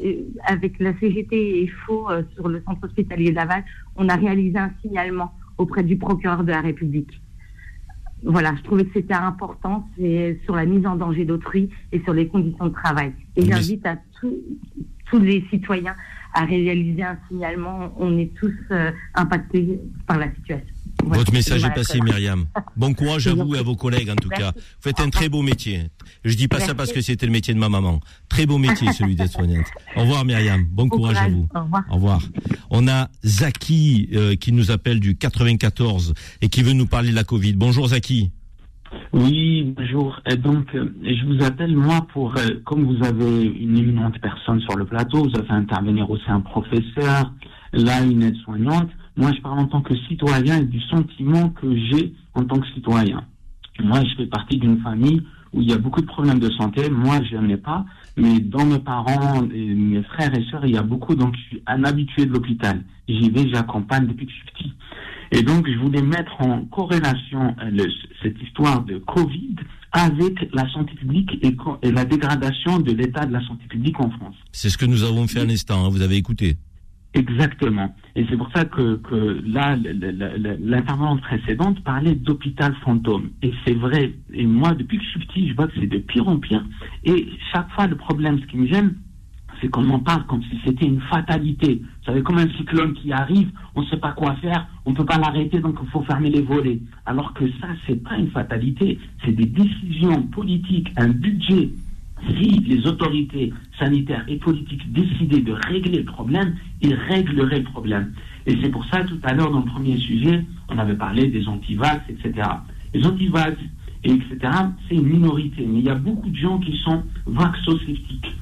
avec la CGT et FO euh, sur le centre hospitalier de Laval, on a réalisé un signalement auprès du procureur de la République. Voilà, je trouvais que c'était important, c'est sur la mise en danger d'autrui et sur les conditions de travail. Et j'invite à tous- tous les citoyens à réaliser un signalement. On est tous euh, impactés par la situation. Voilà. Votre message est passé. Myriam. Bon courage à vous et à vos collègues, en tout Merci. cas. Vous faites un très beau métier. Je dis pas ça parce que c'était le métier de ma maman. Très beau métier, celui d'être soignante. Au revoir, Myriam. Bon Bon courage à vous. Au revoir. Au revoir. On a Zaki euh, qui nous appelle du 94 et qui veut nous parler de la Covid. Bonjour Zaki. Oui, bonjour. Et donc, euh, je vous appelle, moi, pour, euh, comme vous avez une éminente personne sur le plateau, vous avez fait intervenir aussi un professeur, là, une aide-soignante. Moi, je parle en tant que citoyen et du sentiment que j'ai en tant que citoyen. Moi, je fais partie d'une famille où il y a beaucoup de problèmes de santé. Moi, je n'en ai pas. Mais dans mes parents mes frères et sœurs, il y a beaucoup, donc je suis un habitué de l'hôpital. J'y vais, j'accompagne depuis que je suis petit. Et donc, je voulais mettre en corrélation euh, cette histoire de Covid avec la santé publique et la dégradation de l'état de la santé publique en France. C'est ce que nous avons fait à l'instant. hein. Vous avez écouté. Exactement. Et c'est pour ça que, que là, l'intervenante précédente parlait d'hôpital fantôme. Et c'est vrai. Et moi, depuis que je suis petit, je vois que c'est de pire en pire. Et chaque fois, le problème, ce qui me gêne, c'est qu'on en parle comme si c'était une fatalité. Vous savez, comme un cyclone qui arrive, on ne sait pas quoi faire, on ne peut pas l'arrêter, donc il faut fermer les volets. Alors que ça, c'est pas une fatalité, c'est des décisions politiques, un budget. Si les autorités sanitaires et politiques décidaient de régler le problème, ils régleraient le problème. Et c'est pour ça, tout à l'heure, dans le premier sujet, on avait parlé des antivax, etc. Les antivax, et etc., c'est une minorité. Mais il y a beaucoup de gens qui sont vaxosceptiques.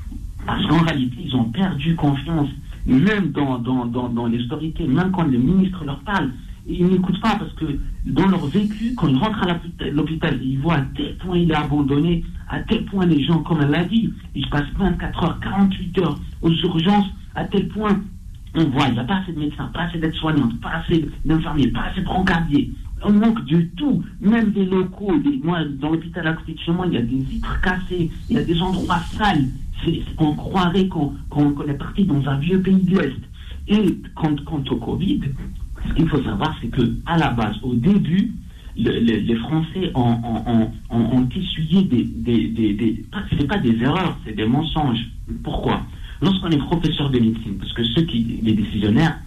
Parce qu'en réalité, ils ont perdu confiance, même dans, dans, dans, dans les autorités, même quand le ministre leur parle. Ils n'écoutent pas parce que dans leur vécu, quand ils rentrent à l'hôpital, ils voient à tel point il est abandonné, à tel point les gens, comme elle l'a dit, ils passent 24 heures, 48 heures aux urgences, à tel point on voit, il n'y a pas assez de médecins, pas assez d'aides-soignantes, pas assez d'infirmiers, pas assez de brancardiers. On manque de tout, même des locaux. moi, dans l'hôpital à côté de chez moi, il y a des vitres cassées, il y a des endroits sales. on croirait qu'on est parti dans un vieux pays de l'Ouest. Et quant, au Covid, ce qu'il faut savoir, c'est que à la base, au début, les Français ont, essuyé des, des, des, des pas des erreurs, c'est des mensonges. Pourquoi? Lorsqu'on est professeur de médecine, parce que ceux qui, les décisionnaires,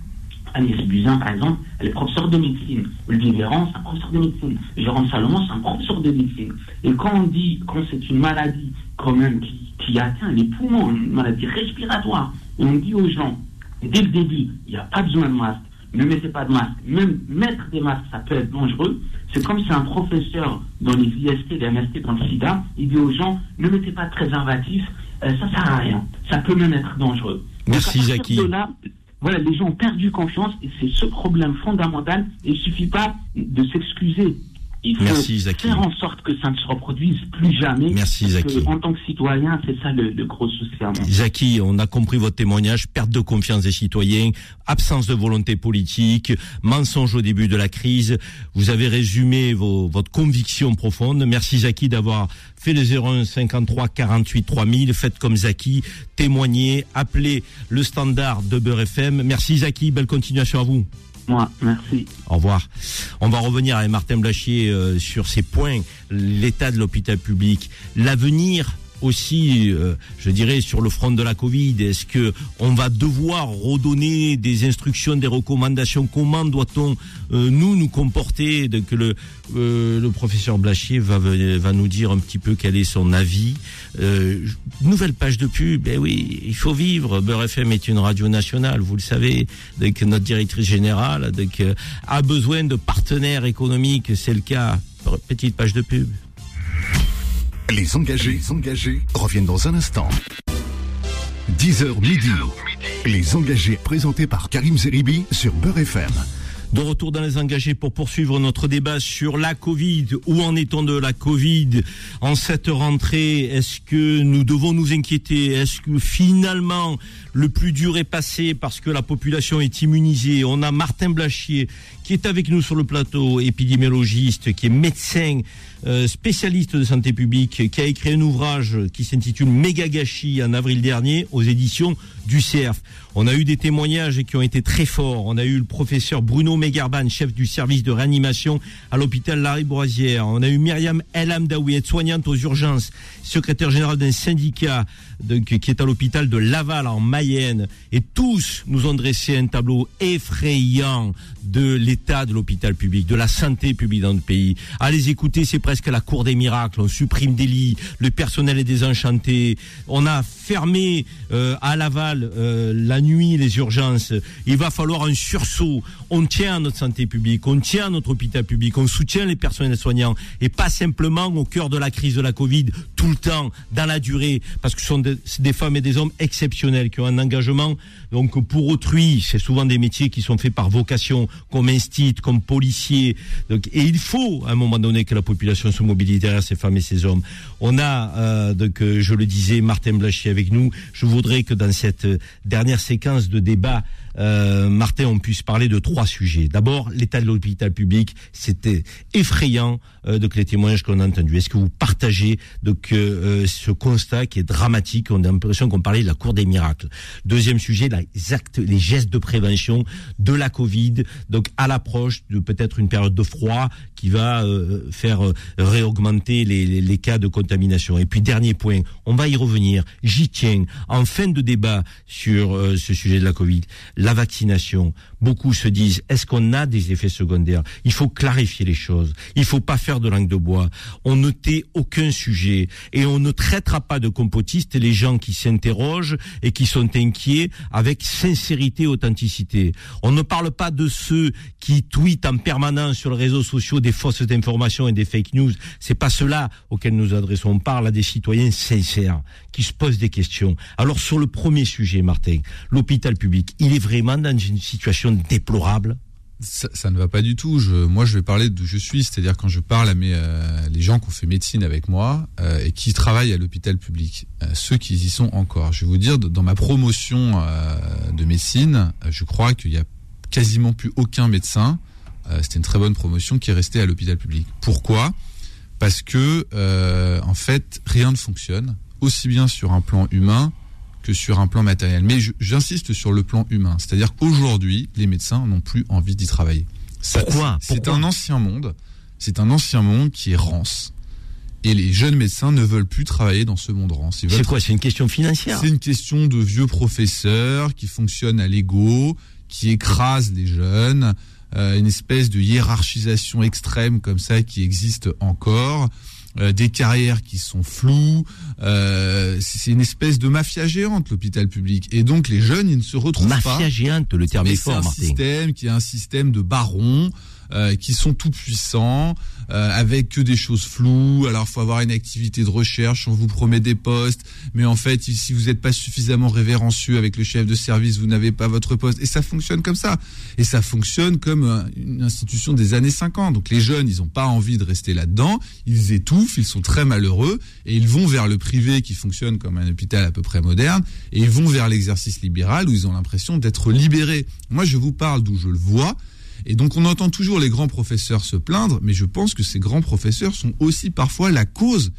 Agnès Buzyn, par exemple, elle est professeure de médecine. Olivier Véran, c'est un professeur de médecine. Jérôme Salomon, c'est un professeur de médecine. Et quand on dit, quand c'est une maladie, quand même, qui, qui atteint les poumons, une maladie respiratoire, on dit aux gens, dès le début, il n'y a pas besoin de masque, ne mettez pas de masque. Même mettre des masques, ça peut être dangereux. C'est comme si un professeur dans les IST, les MST, dans le SIDA, il dit aux gens, ne mettez pas de préservatif, euh, ça sert à rien. Ça peut même être dangereux. Merci, Zaki. Voilà, les gens ont perdu confiance et c'est ce problème fondamental. Il ne suffit pas de s'excuser. Il faut Merci, faire en sorte que ça ne se reproduise plus jamais. Merci, Zaki. en tant que citoyen, c'est ça le, gros souci. Zaki, on a compris votre témoignage. Perte de confiance des citoyens, absence de volonté politique, mensonge au début de la crise. Vous avez résumé vos, votre conviction profonde. Merci, Zaki, d'avoir fait le 01 53 48 3000. Faites comme Zaki, témoignez, appelez le standard de Beurre FM. Merci, Zaki. Belle continuation à vous merci. Au revoir. On va revenir avec Martin Blachier euh, sur ces points, l'état de l'hôpital public, l'avenir aussi, euh, je dirais, sur le front de la Covid Est-ce que on va devoir redonner des instructions, des recommandations? Comment doit-on euh, nous nous comporter? Donc le euh, le professeur Blachier va va nous dire un petit peu quel est son avis. nouvelle page de pub. Eh oui, il faut vivre. Beurre FM est une radio nationale, vous le savez. Donc notre directrice générale donc, a besoin de partenaires économiques. C'est le cas. Petite page de pub. Les engagés, les engagés reviennent dans un instant. 10h midi. Les engagés présentés par Karim Zeribi sur Beurre FM. De retour dans les engagés pour poursuivre notre débat sur la Covid. Où en est-on de la Covid en cette rentrée? Est-ce que nous devons nous inquiéter? Est-ce que finalement le plus dur est passé parce que la population est immunisée? On a Martin Blachier qui est avec nous sur le plateau, épidémiologiste, qui est médecin euh, spécialiste de santé publique, qui a écrit un ouvrage qui s'intitule Méga gâchis en avril dernier aux éditions du CERF. On a eu des témoignages qui ont été très forts. On a eu le professeur Bruno Megarban, chef du service de réanimation à l'hôpital Larry Boisière. On a eu Myriam El Amdaoui, soignante aux urgences, secrétaire générale d'un syndicat qui est à l'hôpital de Laval en Mayenne. Et tous nous ont dressé un tableau effrayant de l'état de l'hôpital public, de la santé publique dans le pays. Les écouter, c'est presque la cour des miracles. On supprime des lits, le personnel est désenchanté. On a fermé euh, à Laval euh, la nuit les urgences. Il va falloir un sursaut. On tient à notre santé publique, on tient à notre hôpital public, on soutient les personnels soignants et pas simplement au cœur de la crise de la Covid, tout le temps, dans la durée, parce que ce sont des, femmes et des hommes exceptionnels qui ont un engagement. Donc pour autrui, c'est souvent des métiers qui sont faits par vocation, comme instit, comme policier. Donc, et il faut à un moment donné que la population se mobilise derrière ces femmes et ces hommes. On a, euh, donc, euh, je le disais, Martin Blachier avec nous. Je voudrais que dans cette dernière séquence de débat, euh, Martin, on puisse parler de trois sujets. D'abord, l'état de l'hôpital public, c'était effrayant euh, de les témoignages qu'on a entendus. Est-ce que vous partagez donc euh, ce constat qui est dramatique? On a l'impression qu'on parlait de la cour des miracles. Deuxième sujet, les gestes de prévention de la Covid, donc à l'approche de peut-être une période de froid qui va euh, faire réaugmenter les, cas de contamination. Et puis dernier point, on va y revenir. J'y tiens. En fin de débat sur ce sujet de la Covid, vaccination. Beaucoup se disent, est-ce qu'on a des effets secondaires? Il faut clarifier les choses. Il faut pas faire de langue de bois. On ne tait aucun sujet et on ne traitera pas de compotistes les gens qui s'interrogent et qui sont inquiets avec sincérité et authenticité. On ne parle pas de ceux qui tweetent en permanence sur les réseaux sociaux des fausses informations et des fake news. C'est pas cela auquel nous adressons. On parle à des citoyens sincères qui se posent des questions. Alors sur le premier sujet, Martin, l'hôpital public, il est vraiment dans une situation déplorable ça, ne va pas du tout. Moi, je vais parler d'où je suis, c'est-à-dire quand je parle à mes, euh, les gens qui ont fait médecine avec moi euh, et qui travaillent à l'hôpital public, euh, ceux qui y sont encore. Je vais vous dire, dans ma promotion de médecine, je crois qu'il y a quasiment plus aucun médecin. C'était une très bonne promotion qui est resté à l'hôpital public. Pourquoi? Parce que en fait, rien ne fonctionne, aussi bien sur un plan humain que sur un plan matériel. Mais j'insiste sur le plan humain. C'est-à-dire qu'aujourd'hui, les médecins n'ont plus envie d'y travailler. Pourquoi C'est un ancien monde. C'est un ancien monde qui est rance. Et les jeunes médecins ne veulent plus travailler dans ce monde rance. C'est quoi C'est une question financière C'est une question de vieux professeurs qui fonctionnent à l'ego, qui écrasent les jeunes, euh, une espèce de hiérarchisation extrême comme ça qui existe encore. Euh, des carrières qui sont floues. Euh, c'est une espèce de mafia géante l'hôpital public. Et donc les jeunes, ils ne se retrouvent pas. Mafia géante, le terme est fort. C'est un système qui est un système de barons. Euh, qui sont tout puissants, euh, avec que des choses floues. Alors, faut avoir une activité de recherche. On vous promet des postes, mais en fait, si vous n'êtes pas suffisamment révérencieux avec le chef de service, vous n'avez pas votre poste. Et ça fonctionne comme ça. Et ça fonctionne comme euh, une institution des années 50. Donc, les jeunes, ils n'ont pas envie de rester là-dedans. Ils étouffent, ils sont très malheureux, et ils vont vers le privé qui fonctionne comme un hôpital à peu près moderne, et ils vont vers l'exercice libéral où ils ont l'impression d'être libérés. Moi, je vous parle d'où je le vois. Et donc on entend toujours les grands professeurs se plaindre, mais je pense que ces grands professeurs sont aussi parfois la cause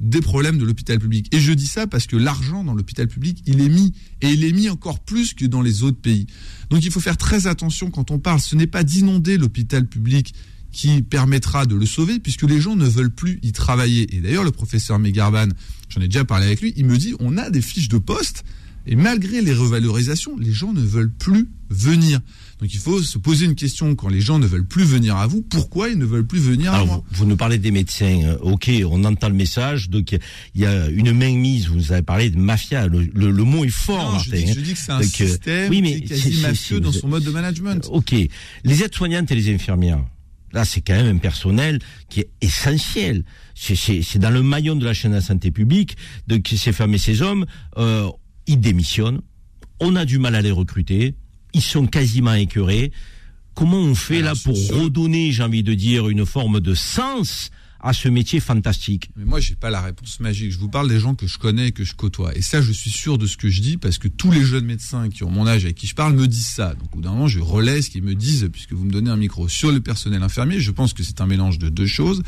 des problèmes de l'hôpital public. Et je dis ça parce que l'argent dans l'hôpital public, il est mis, et il est mis encore plus que dans les autres pays. Donc il faut faire très attention quand on parle. Ce n'est pas d'inonder l'hôpital public qui permettra de le sauver, puisque les gens ne veulent plus y travailler. Et d'ailleurs, le professeur Megarban, j'en ai déjà parlé avec lui, il me dit, on a des fiches de poste, et malgré les revalorisations, les gens ne veulent plus venir. Donc il faut se poser une question. Quand les gens ne veulent plus venir à vous, pourquoi ils ne veulent plus venir à moi? vous, nous parlez des médecins, euh, ok, on entend le message, donc il y a une main mise, vous avez parlé de mafia, le, mot est fort. Non, je, dis, que c'est un euh, système oui, mais qui est quasi mafieux dans son mode de management. Euh, ok, les aides-soignantes et les infirmières, là c'est quand même un personnel qui est essentiel. C'est dans le maillon de la chaîne de la santé publique, de ces femmes et ces hommes, euh, ils démissionnent, on a du mal à les recruter, ils sont quasiment écœurés. Comment on fait là pour redonner, j'ai envie de dire, une forme de sens à ce métier fantastique? Mais moi, j'ai pas la réponse magique. Je vous parle des gens que je connais et que je côtoie. Et ça, je suis sûr de ce que je dis parce que tous les jeunes médecins qui ont mon âge avec qui je parle me disent ça. Donc, au bout d'un moment, je relais ce qu'ils me disent puisque vous me donnez un micro sur le personnel infirmier. Je pense que c'est un mélange de deux choses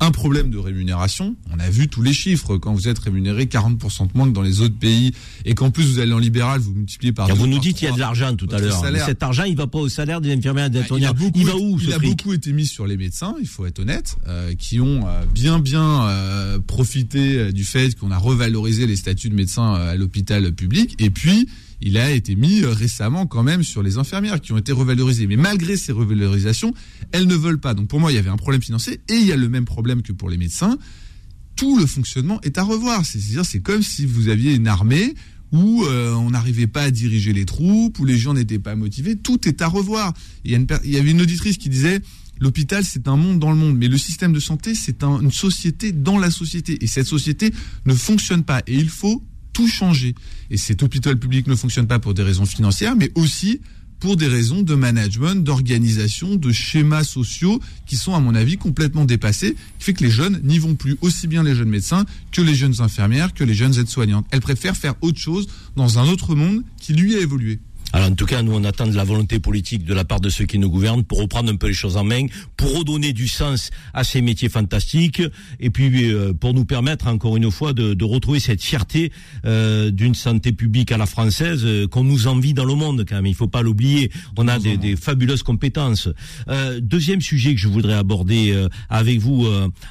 un problème de rémunération. On a vu tous les chiffres. Quand vous êtes rémunéré 40% de moins que dans les autres pays, et qu'en plus vous allez en libéral, vous multipliez par. vous nous dites qu'il y a de l'argent tout à l'heure. Cet argent, il va pas au salaire des infirmières des Il, il, va où Il a beaucoup été mis sur les médecins, il faut être honnête, euh, qui ont euh, bien bien euh, profité du fait qu'on a revalorisé les statuts de médecins à l'hôpital public. Et puis il a été mis euh, récemment quand même sur les infirmières qui ont été revalorisées. Mais malgré ces revalorisations, elles ne veulent pas. Donc pour moi, il y avait un problème financier et il y a le même problème que pour les médecins. Tout le fonctionnement est à revoir. C'est-à-dire, c'est comme si vous aviez une armée où euh, on n'arrivait pas à diriger les troupes, où les gens n'étaient pas motivés. Tout est à revoir. Il y, avait une auditrice qui disait l'hôpital, c'est un monde dans le monde, mais le système de santé, c'est une société dans la société. Et cette société ne fonctionne pas. Et il faut tout changer. Et cet hôpital public ne fonctionne pas pour des raisons financières, mais aussi pour des raisons de management, d'organisation, de schémas sociaux qui sont, à mon avis, complètement dépassés, qui fait que les jeunes n'y vont plus, aussi bien les jeunes médecins que les jeunes infirmières, que les jeunes aides-soignantes. Elles préfèrent faire autre chose dans un autre monde qui, lui, a évolué. Alors en tout cas, nous on attend de la volonté politique de la part de ceux qui nous gouvernent pour reprendre un peu les choses en main, pour redonner du sens à ces métiers fantastiques, et puis euh, pour nous permettre encore une fois de, de retrouver cette fierté euh, d'une santé publique à la française euh, qu'on nous envie dans le monde quand même. Il faut pas l'oublier. On a des, des, fabuleuses compétences. Euh, deuxième sujet que je voudrais aborder euh, avec vous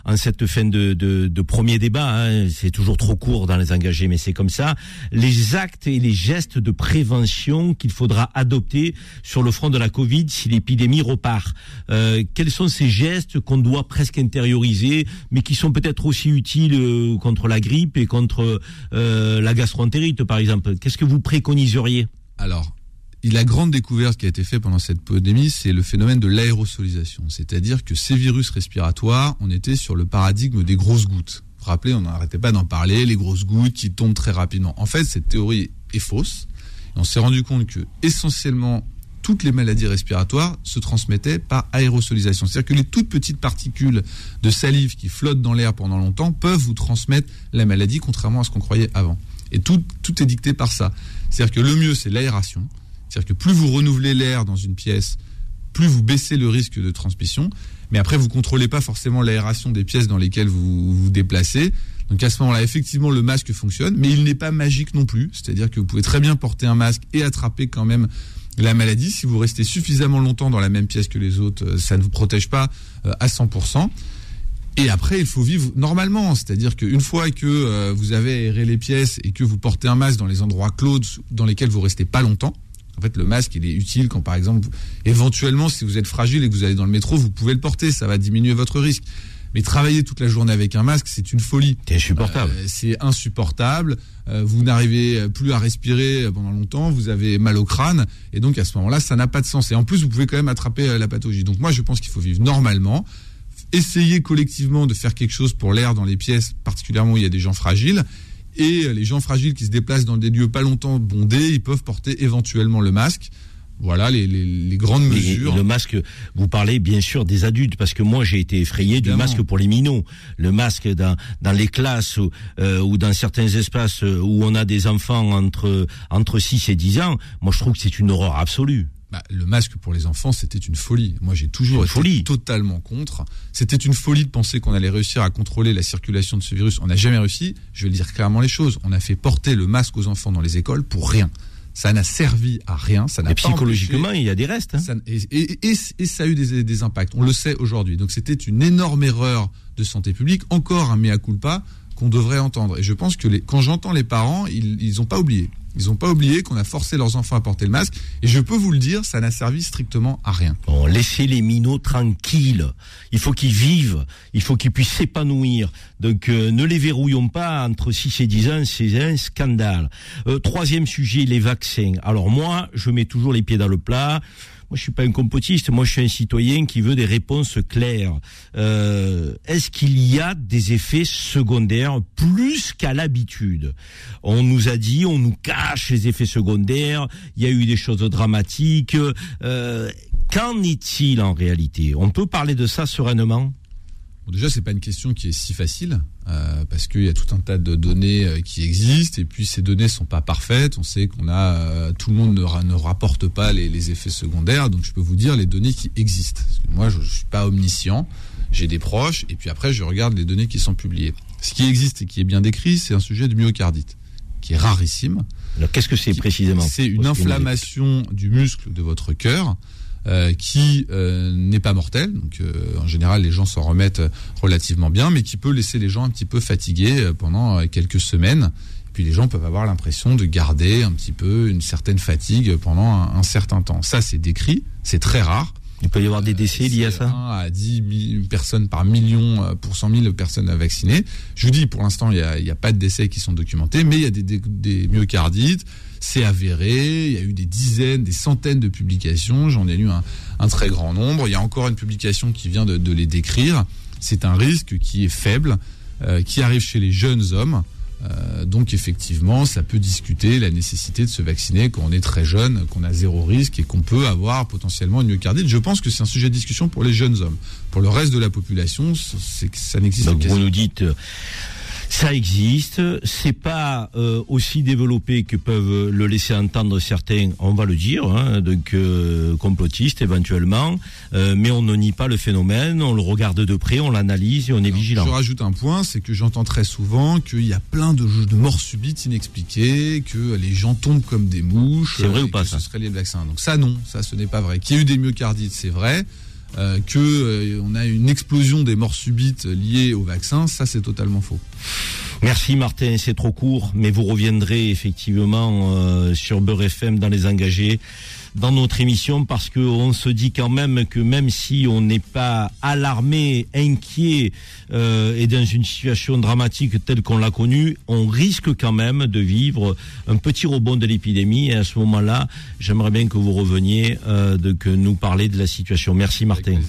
en cette fin de, de, de premier débat, hein, c'est toujours trop court dans les engagés, mais c'est comme ça. Les actes et les gestes de prévention qu'il faudra adopter sur le front de la Covid si l'épidémie repart. Euh, quels sont ces gestes qu'on doit presque intérioriser, mais qui sont peut-être aussi utiles euh, contre la grippe et contre euh, la gastroentérite, par exemple? Qu'est-ce que vous préconiseriez? Alors, la grande découverte qui a été faite pendant cette pandémie, c'est le phénomène de l'aérosolisation. C'est-à-dire que ces virus respiratoires, on était sur le paradigme des grosses gouttes. Vous vous rappelez, on n'arrêtait pas d'en parler, les grosses gouttes qui tombent très rapidement. En fait, cette théorie est fausse. On s'est rendu compte que, essentiellement, toutes les maladies respiratoires se transmettaient par aérosolisation. C'est-à-dire que les toutes petites particules de salive qui flottent dans l'air pendant longtemps peuvent vous transmettre la maladie, contrairement à ce qu'on croyait avant. Et tout, tout est dicté par ça. C'est-à-dire que le mieux, c'est l'aération. C'est-à-dire que plus vous renouvelez l'air dans une pièce, plus vous baissez le risque de transmission. Mais après, vous contrôlez pas forcément l'aération des pièces dans lesquelles vous vous déplacez. Donc à ce moment-là, effectivement, le masque fonctionne, mais il n'est pas magique non plus. C'est-à-dire que vous pouvez très bien porter un masque et attraper quand même la maladie. Si vous restez suffisamment longtemps dans la même pièce que les autres, euh, ça ne vous protège pas euh, à 100%. Et après, il faut vivre normalement, c'est-à-dire qu'une fois que euh, vous avez aéré les pièces et que vous portez un masque dans les endroits clos dans lesquels vous restez pas longtemps, en fait, le masque, il est utile quand, par exemple, éventuellement, si vous êtes fragile et que vous allez dans le métro, vous pouvez le porter, ça va diminuer votre risque. Mais travailler toute la journée avec un masque, c'est une folie. C'est insupportable. Euh, c'est insupportable. Euh, vous n'arrivez plus à respirer pendant longtemps. Vous avez mal au crâne. Et donc, à ce moment-là, ça n'a pas de sens. Et en plus, vous pouvez quand même attraper euh, la pathologie. Donc, moi, je pense qu'il faut vivre normalement. Essayer collectivement de faire quelque chose pour l'air dans les pièces, particulièrement où il y a des gens fragiles. Et les gens fragiles qui se déplacent dans des lieux pas longtemps bondés, ils peuvent porter éventuellement le masque. Voilà les, les, les grandes Et mesures. le masque, vous parlez bien sûr des adultes, parce que moi j'ai été effrayé du masque pour les minots. Le masque dans, dans les classes ou, euh, ou dans certains espaces où on a des enfants entre, entre 6 et 10 ans, moi je trouve que c'est une horreur absolue. Bah, le masque pour les enfants, c'était une folie. Moi, j'ai toujours été folie. totalement contre. C'était une folie de penser qu'on allait réussir à contrôler la circulation de ce virus. On n'a jamais réussi. Je vais le dire clairement les choses. On a fait porter le masque aux enfants dans les écoles pour rien. Ça n'a servi à rien. Ça n'a Et psychologiquement, empêché- il y a des restes. hein. ça- et, et- et- et ça a eu des, des impacts. On le sait aujourd'hui. Donc c'était une énorme erreur de santé publique, encore un mea culpa qu'on devrait entendre. Et je pense que les, quand j'entends les parents, ils ils ont pas oublié. Ils ont pas oublié qu'on a forcé leurs enfants à porter le masque. Et je peux vous le dire, ça n'a servi strictement à rien. Bon, laissez les minots tranquilles. Il faut qu'ils vivent. Il faut qu'ils puissent s'épanouir. Donc, euh, ne les verrouillons pas entre 6 et 10 ans. C'est un scandale. Euh, troisième sujet, les vaccins. Alors moi, je mets toujours les pieds dans le plat. Moi, je suis pas un compotiste. Moi, je suis un citoyen qui veut des réponses claires. Euh, Est-ce qu'il y a des effets secondaires plus qu'à l'habitude? On nous a dit, on nous cache les effets secondaires. Il y a eu des choses dramatiques. Euh, Qu'en est-il en réalité? On peut parler de ça sereinement? Bon, déjà, c'est pas une question qui est si facile euh, parce qu'il y a tout un tas de données euh, qui existent et puis ces données sont pas parfaites. On sait qu'on a euh, tout le monde ne, ra- ne rapporte pas les, les effets secondaires, donc je peux vous dire les données qui existent. Parce que moi, je, je suis pas omniscient, j'ai des proches et puis après je regarde les données qui sont publiées. Ce qui existe et qui est bien décrit, c'est un sujet de myocardite qui est rarissime. Alors, qu'est-ce que c'est précisément? C'est une inflammation du muscle de votre cœur euh, qui euh, n'est pas mortelle. Donc, euh, en général, les gens s'en remettent relativement bien, mais qui peut laisser les gens un petit peu fatigués euh, pendant quelques semaines. Et puis, les gens peuvent avoir l'impression de garder un petit peu une certaine fatigue pendant un, un certain temps. Ça, c'est décrit. C'est très rare. Il peut y avoir des décès liés à ça? 1 à 10 mi- personnes par million pour 100 000 personnes à vacciner. Je vous dis, pour l'instant, il n'y a, pas de décès qui sont documentés, mais il y a des, des, des myocardites. C'est avéré. Il y a eu des dizaines, des centaines de publications. J'en ai lu un, un très grand nombre. Il y a encore une publication qui vient de, de les décrire. C'est un risque qui est faible, euh, qui arrive chez les jeunes hommes. Euh, donc effectivement, ça peut discuter la nécessité de se vacciner quand on est très jeune, qu'on a zéro risque et qu'on peut avoir potentiellement une myocardite. Je pense que c'est un sujet de discussion pour les jeunes hommes. Pour le reste de la population, c'est que ça n'existe Donc vous nous dites, euh, ça existe, c'est pas euh, aussi développé que peuvent le laisser entendre certains, on va le dire, hein, donc euh, complotistes éventuellement, euh, mais on ne nie pas le phénomène, on le regarde de près, on l'analyse et on est vigilant. Je rajoute un point, c'est que j'entends très souvent qu'il y a plein de, de morts subites inexpliquées, que les gens tombent comme des mouches. C'est vrai ou pas, que ça Ce serait lié au vaccin. Donc ça, non, ça, ce n'est pas vrai. Qu'il y a eu des myocardites, c'est vrai. Euh, que euh, on a une explosion des morts subites liées au vaccin, ça, c'est totalement faux. Merci Martin, c'est trop court, mais vous reviendrez effectivement euh, sur Beurre FM dans les engagés dans notre émission parce qu'on se dit quand même que même si on n'est pas alarmé, inquiet euh, et dans une situation dramatique telle qu'on l'a connue, on risque quand même de vivre un petit rebond de l'épidémie. Et à ce moment-là, j'aimerais bien que vous reveniez euh, de que nous parler de la situation. Merci Martin.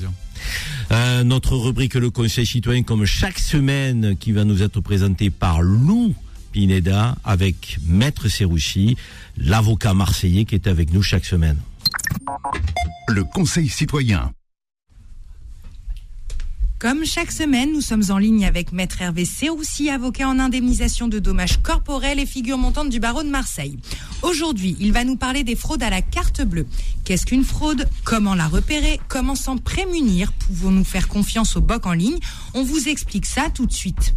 Euh, notre rubrique Le Conseil citoyen, comme chaque semaine, qui va nous être présentée par Lou Pineda avec Maître Serroussi, l'avocat marseillais qui est avec nous chaque semaine. Le Conseil citoyen. Comme chaque semaine, nous sommes en ligne avec Maître Hervé Serroussi, avocat en indemnisation de dommages corporels et figure montante du barreau de Marseille. Aujourd'hui, il va nous parler des fraudes à la carte bleue. Qu'est-ce qu'une fraude? Comment la repérer? Comment s'en prémunir? Pouvons-nous faire confiance au BOC en ligne? On vous explique ça tout de suite.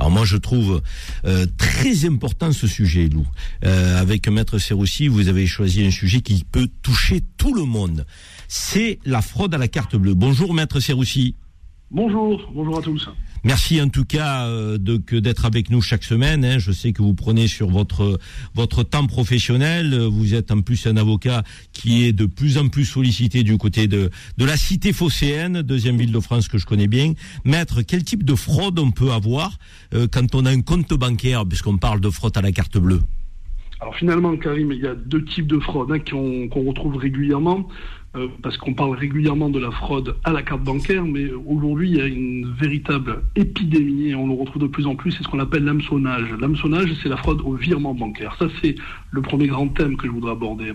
Alors moi je trouve euh, très important ce sujet, Lou. Euh, avec Maître Serroussi, vous avez choisi un sujet qui peut toucher tout le monde. C'est la fraude à la carte bleue. Bonjour Maître Serroussi. Bonjour, bonjour à tous. Merci en tout cas euh, d'être avec nous chaque semaine. Hein. Je sais que vous prenez sur votre votre temps professionnel. Vous êtes en plus un avocat qui est de plus en plus sollicité du côté de de la cité phocéenne, deuxième ville de France que je connais bien. Maître, quel type de fraude on peut avoir euh, quand on a un compte bancaire, puisqu'on parle de fraude à la carte bleue? Alors finalement, Karim, il y a deux types de fraude hein, qu'on qu'on retrouve régulièrement. Euh, parce qu'on parle régulièrement de la fraude à la carte bancaire, mais aujourd'hui, il y a une véritable épidémie, et on le retrouve de plus en plus, c'est ce qu'on appelle l'hameçonnage. L'hameçonnage, c'est la fraude au virement bancaire. Ça, c'est le premier grand thème que je voudrais aborder.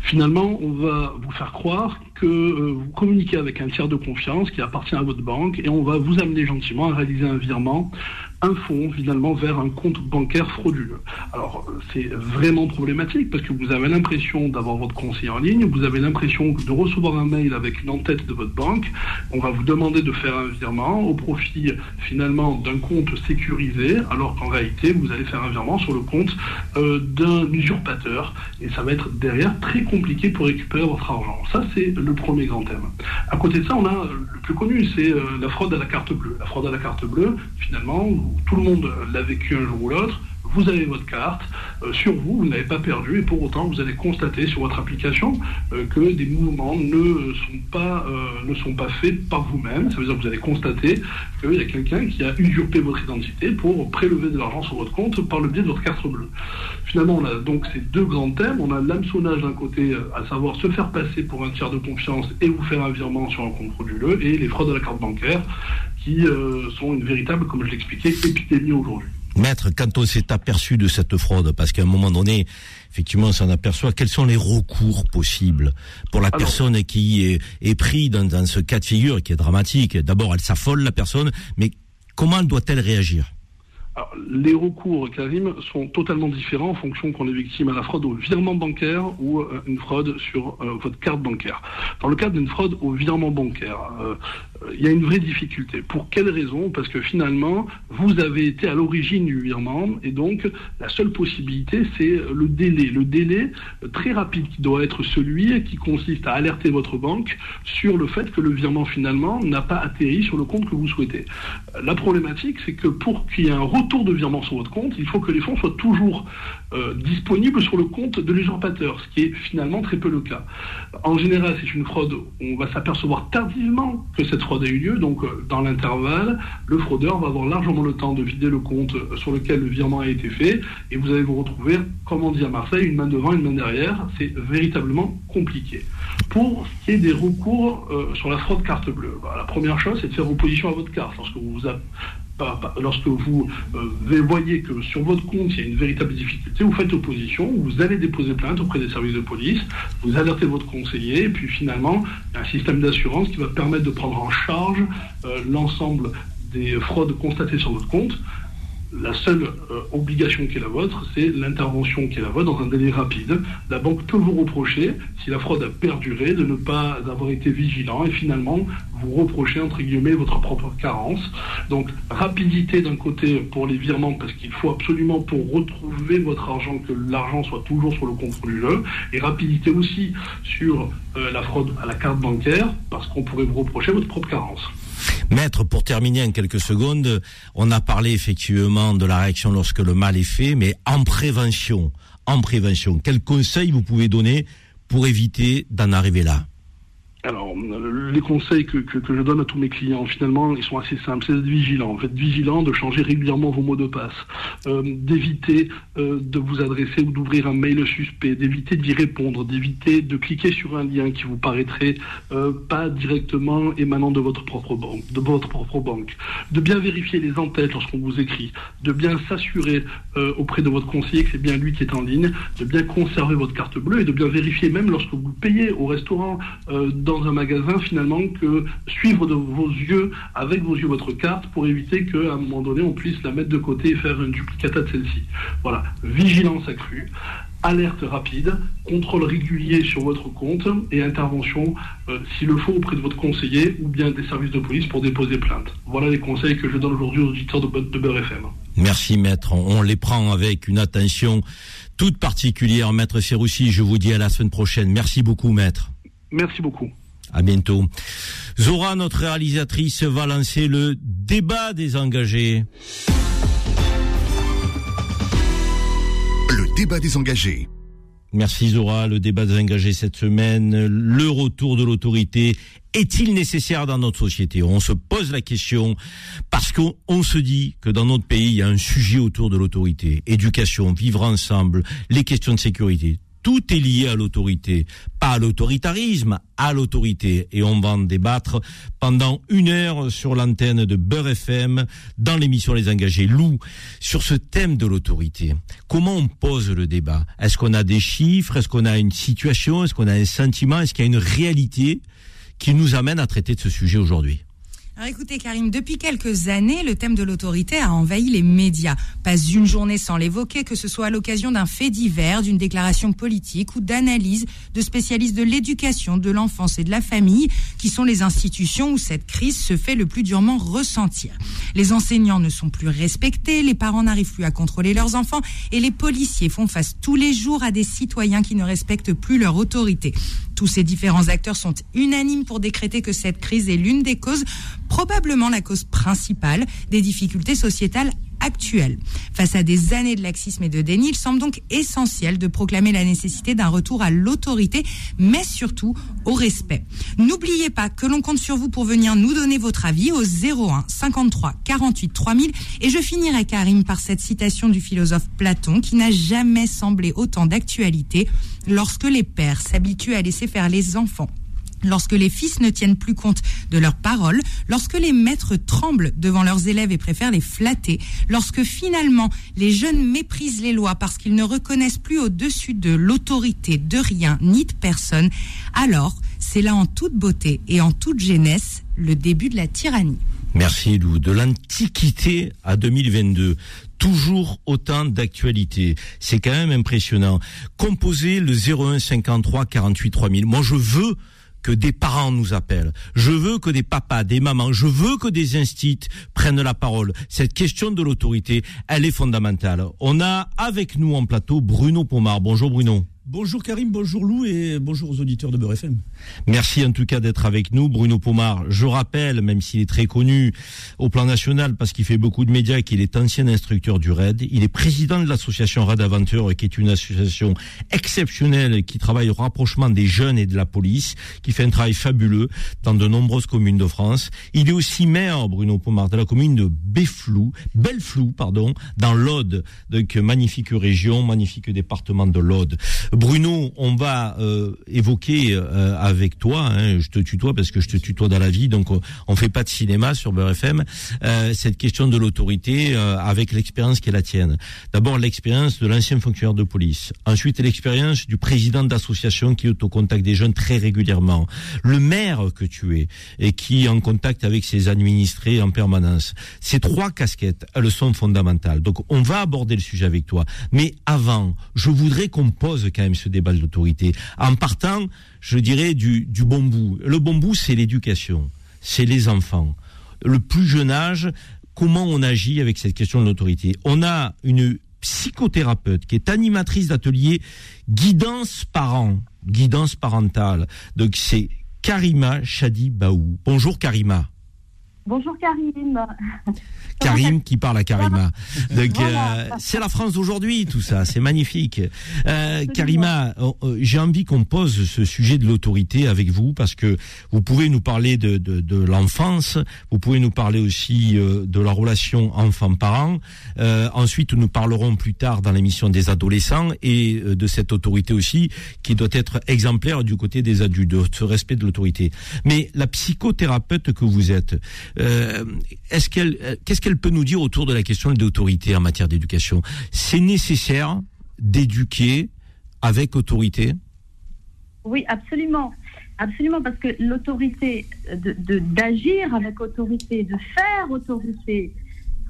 Finalement, on va vous faire croire que euh, vous communiquez avec un tiers de confiance qui appartient à votre banque, et on va vous amener gentiment à réaliser un virement un fonds finalement vers un compte bancaire frauduleux. Alors c'est vraiment problématique parce que vous avez l'impression d'avoir votre conseiller en ligne, vous avez l'impression de recevoir un mail avec une en-tête de votre banque, on va vous demander de faire un virement au profit finalement d'un compte sécurisé, alors qu'en réalité vous allez faire un virement sur le compte euh, d'un usurpateur et ça va être derrière très compliqué pour récupérer votre argent. Ça c'est le premier grand thème. À côté de ça, on a le plus connu, c'est euh, la fraude à la carte bleue. La fraude à la carte bleue, finalement, tout le monde l'a vécu un jour ou l'autre. Vous avez votre carte, euh, sur vous, vous n'avez pas perdu, et pour autant, vous allez constater sur votre application euh, que des mouvements ne sont pas, euh, ne sont pas faits par vous-même. Ça veut dire que vous allez constater qu'il y a quelqu'un qui a usurpé votre identité pour prélever de l'argent sur votre compte par le biais de votre carte bleue. Finalement, on a donc ces deux grands thèmes. On a l'hameçonnage d'un côté, à savoir se faire passer pour un tiers de confiance et vous faire un virement sur un compte frauduleux, et les fraudes à la carte bancaire qui sont une véritable, comme je l'expliquais, épidémie aujourd'hui. Maître, quand on s'est aperçu de cette fraude, parce qu'à un moment donné, effectivement, on s'en aperçoit, quels sont les recours possibles pour la personne qui est, est prise dans, dans, ce cas de figure qui est dramatique? D'abord, elle s'affole, la personne, mais comment doit-elle réagir? Alors, les recours, Karim, sont totalement différents en fonction qu'on est victime à la fraude au virement bancaire ou euh, une fraude sur euh, votre carte bancaire. Dans le cas d'une fraude au virement bancaire, euh, il y a une vraie difficulté. Pour quelle raison? Parce que finalement, vous avez été à l'origine du virement et donc la seule possibilité, c'est le délai. Le délai très rapide qui doit être celui qui consiste à alerter votre banque sur le fait que le virement finalement n'a pas atterri sur le compte que vous souhaitez. La problématique, c'est que pour qu'il y ait un retour de virement sur votre compte, il faut que les fonds soient toujours euh, disponibles sur le compte de l'usurpateur, ce qui est finalement très peu le cas. En général, c'est une fraude, on va s'apercevoir tardivement que cette fraude a eu lieu, donc euh, dans l'intervalle, le fraudeur va avoir largement le temps de vider le compte euh, sur lequel le virement a été fait, et vous allez vous retrouver, comme on dit à Marseille, une main devant, une main derrière, c'est véritablement compliqué. Pour ce qui est des recours sur la fraude carte bleue, bah, la première chose, c'est de faire opposition à votre carte. Lorsque vous vous lorsque vous euh, voyez que sur votre compte il y a une véritable difficulté, vous faites opposition, vous allez déposer plainte auprès des services de police, vous alertez votre conseiller, et puis finalement, il y a un système d'assurance qui va permettre de prendre en charge euh, l'ensemble des fraudes constatées sur votre compte la seule euh, obligation qui est la vôtre, c'est l'intervention qui est la vôtre dans un délai rapide. La banque peut vous reprocher, si la fraude a perduré, de ne pas avoir été vigilant et finalement vous reprocher, entre guillemets, votre propre carence. Donc, rapidité d'un côté pour les virements, parce qu'il faut absolument pour retrouver votre argent que l'argent soit toujours sur le compte du jeu, et rapidité aussi sur euh, la fraude à la carte bancaire, parce qu'on pourrait vous reprocher votre propre carence. Maître, pour terminer en quelques secondes, on a parlé effectivement de la réaction lorsque le mal est fait, mais en prévention, en prévention, quels conseils vous pouvez donner pour éviter d'en arriver là? Alors, les conseils que, que, je donne à tous mes clients, finalement, ils sont assez simples. C'est d'être vigilant. En fait, vigilant, de changer régulièrement vos mots de passe, euh, d'éviter euh, de vous adresser ou d'ouvrir un mail suspect, d'éviter d'y répondre, d'éviter de cliquer sur un lien qui vous paraîtrait euh, pas directement émanant de votre propre banque, de votre propre banque, de bien vérifier les entêtes lorsqu'on vous écrit, de bien s'assurer auprès de votre conseiller que c'est bien lui qui est en ligne, de bien conserver votre carte bleue et de bien vérifier même lorsque vous payez au restaurant dans un magasin finalement que suivre de vos yeux, avec vos yeux, votre carte pour éviter qu'à un moment donné, on puisse la mettre de côté et faire une duplicata de celle-ci. Voilà, vigilance accrue alerte rapide, contrôle régulier sur votre compte et intervention, euh, s'il le faut, auprès de votre conseiller ou bien des services de police pour déposer plainte. Voilà les conseils que je donne aujourd'hui aux auditeurs de, de Beurre FM. Merci maître, on les prend avec une attention toute particulière. Maître Serroussi, je vous dis à la semaine prochaine. Merci beaucoup maître. Merci beaucoup. À bientôt. Zora, notre réalisatrice, va lancer le débat des engagés. Le débat des engagés. Merci Zora. Le débat des engagés cette semaine. Le retour de l'autorité est-il nécessaire dans notre société? On se pose la question parce qu'on se dit que dans notre pays, il y a un sujet autour de l'autorité. Éducation, vivre ensemble, les questions de sécurité tout est lié à l'autorité, pas à l'autoritarisme, à l'autorité. Et on va en débattre pendant une heure sur l'antenne de Beurre FM dans l'émission Les Engagés. Lou, sur ce thème de l'autorité, comment on pose le débat? Est-ce qu'on a des chiffres? Est-ce qu'on a une situation? Est-ce qu'on a un sentiment? Est-ce qu'il y a une réalité qui nous amène à traiter de ce sujet aujourd'hui? Écoutez Karim, depuis quelques années, le thème de l'autorité a envahi les médias. Pas une journée sans l'évoquer, que ce soit à l'occasion d'un fait divers, d'une déclaration politique ou d'analyse de spécialistes de l'éducation, de l'enfance et de la famille, qui sont les institutions où cette crise se fait le plus durement ressentir. Les enseignants ne sont plus respectés, les parents n'arrivent plus à contrôler leurs enfants et les policiers font face tous les jours à des citoyens qui ne respectent plus leur autorité. Tous ces différents acteurs sont unanimes pour décréter que cette crise est l'une des causes probablement la cause principale des difficultés sociétales actuelles. Face à des années de laxisme et de déni, il semble donc essentiel de proclamer la nécessité d'un retour à l'autorité, mais surtout au respect. N'oubliez pas que l'on compte sur vous pour venir nous donner votre avis au 01 53 48 3000 et je finirai Karim par cette citation du philosophe Platon qui n'a jamais semblé autant d'actualité lorsque les pères s'habituent à laisser faire les enfants lorsque les fils ne tiennent plus compte de leurs paroles, lorsque les maîtres tremblent devant leurs élèves et préfèrent les flatter, lorsque finalement les jeunes méprisent les lois parce qu'ils ne reconnaissent plus au-dessus de l'autorité de rien ni de personne, alors c'est là en toute beauté et en toute jeunesse le début de la tyrannie. Merci Lou. De l'Antiquité à 2022, toujours autant d'actualité. C'est quand même impressionnant. Composez le 01 53 48 3000. Moi, je veux que des parents nous appellent. Je veux que des papas, des mamans, je veux que des instits prennent la parole. Cette question de l'autorité, elle est fondamentale. On a avec nous en plateau Bruno Pomar. Bonjour Bruno. Bonjour Karim, bonjour Lou et bonjour aux auditeurs de Beurre FM. Merci en tout cas d'être avec nous, Bruno Pomar. Je rappelle, même s'il est très connu au plan national parce qu'il fait beaucoup de médias, qu'il est ancien instructeur du RAID. Il est président de l'association RAID Aventure, qui est une association exceptionnelle qui travaille au rapprochement des jeunes et de la police, qui fait un travail fabuleux dans de nombreuses communes de France. Il est aussi maire, Bruno Pomar, de la commune de Béflou, Belleflou, pardon, dans l'Aude. Donc magnifique région, magnifique département de l'Aude. Bruno, on va euh, évoquer euh, avec toi, hein, je te tutoie parce que je te tutoie dans la vie, donc on, on fait pas de cinéma sur Beurre FM, euh, cette question de l'autorité avec l'expérience qui est la tienne. D'abord l'expérience de l'ancien fonctionnaire de police, ensuite l'expérience du président d'association qui est au contact des jeunes très régulièrement, le maire que tu es et qui est en contact avec ses administrés en permanence. Ces trois casquettes, elles sont fondamentales. Donc on va aborder le sujet avec toi, mais avant, je voudrais qu'on pose quand ce débat de l'autorité, en partant, je dirais, du, du bon bout. Le bon bout, c'est l'éducation, c'est les enfants. Le plus jeune âge, comment on agit avec cette question de l'autorité? On a une psychothérapeute qui est animatrice d'atelier guidance parent, guidance parentale. Donc c'est Karima Chadi Baou. Bonjour Karima. Bonjour Karim. Karim qui parle à Karima. Donc Voilà. euh, c'est la France d'aujourd'hui, tout ça, c'est magnifique. Euh, Karima, euh, euh, j'ai envie qu'on pose ce sujet de l'autorité avec vous parce que vous pouvez nous parler de, de, de l'enfance, vous pouvez nous parler aussi euh, de la relation enfant-parent. Euh, ensuite, nous parlerons plus tard dans l'émission des adolescents et de cette autorité aussi qui doit être exemplaire du côté des adultes, de ce respect de l'autorité. Mais la psychothérapeute que vous êtes, est-ce qu'elle, euh, qu'est-ce qu'elle peut nous dire autour de la question de l'autorité en matière d'éducation? C'est nécessaire d'éduquer avec autorité? Oui, absolument. Absolument, parce que l'autorité, de- de- d'agir avec autorité, de faire autorité,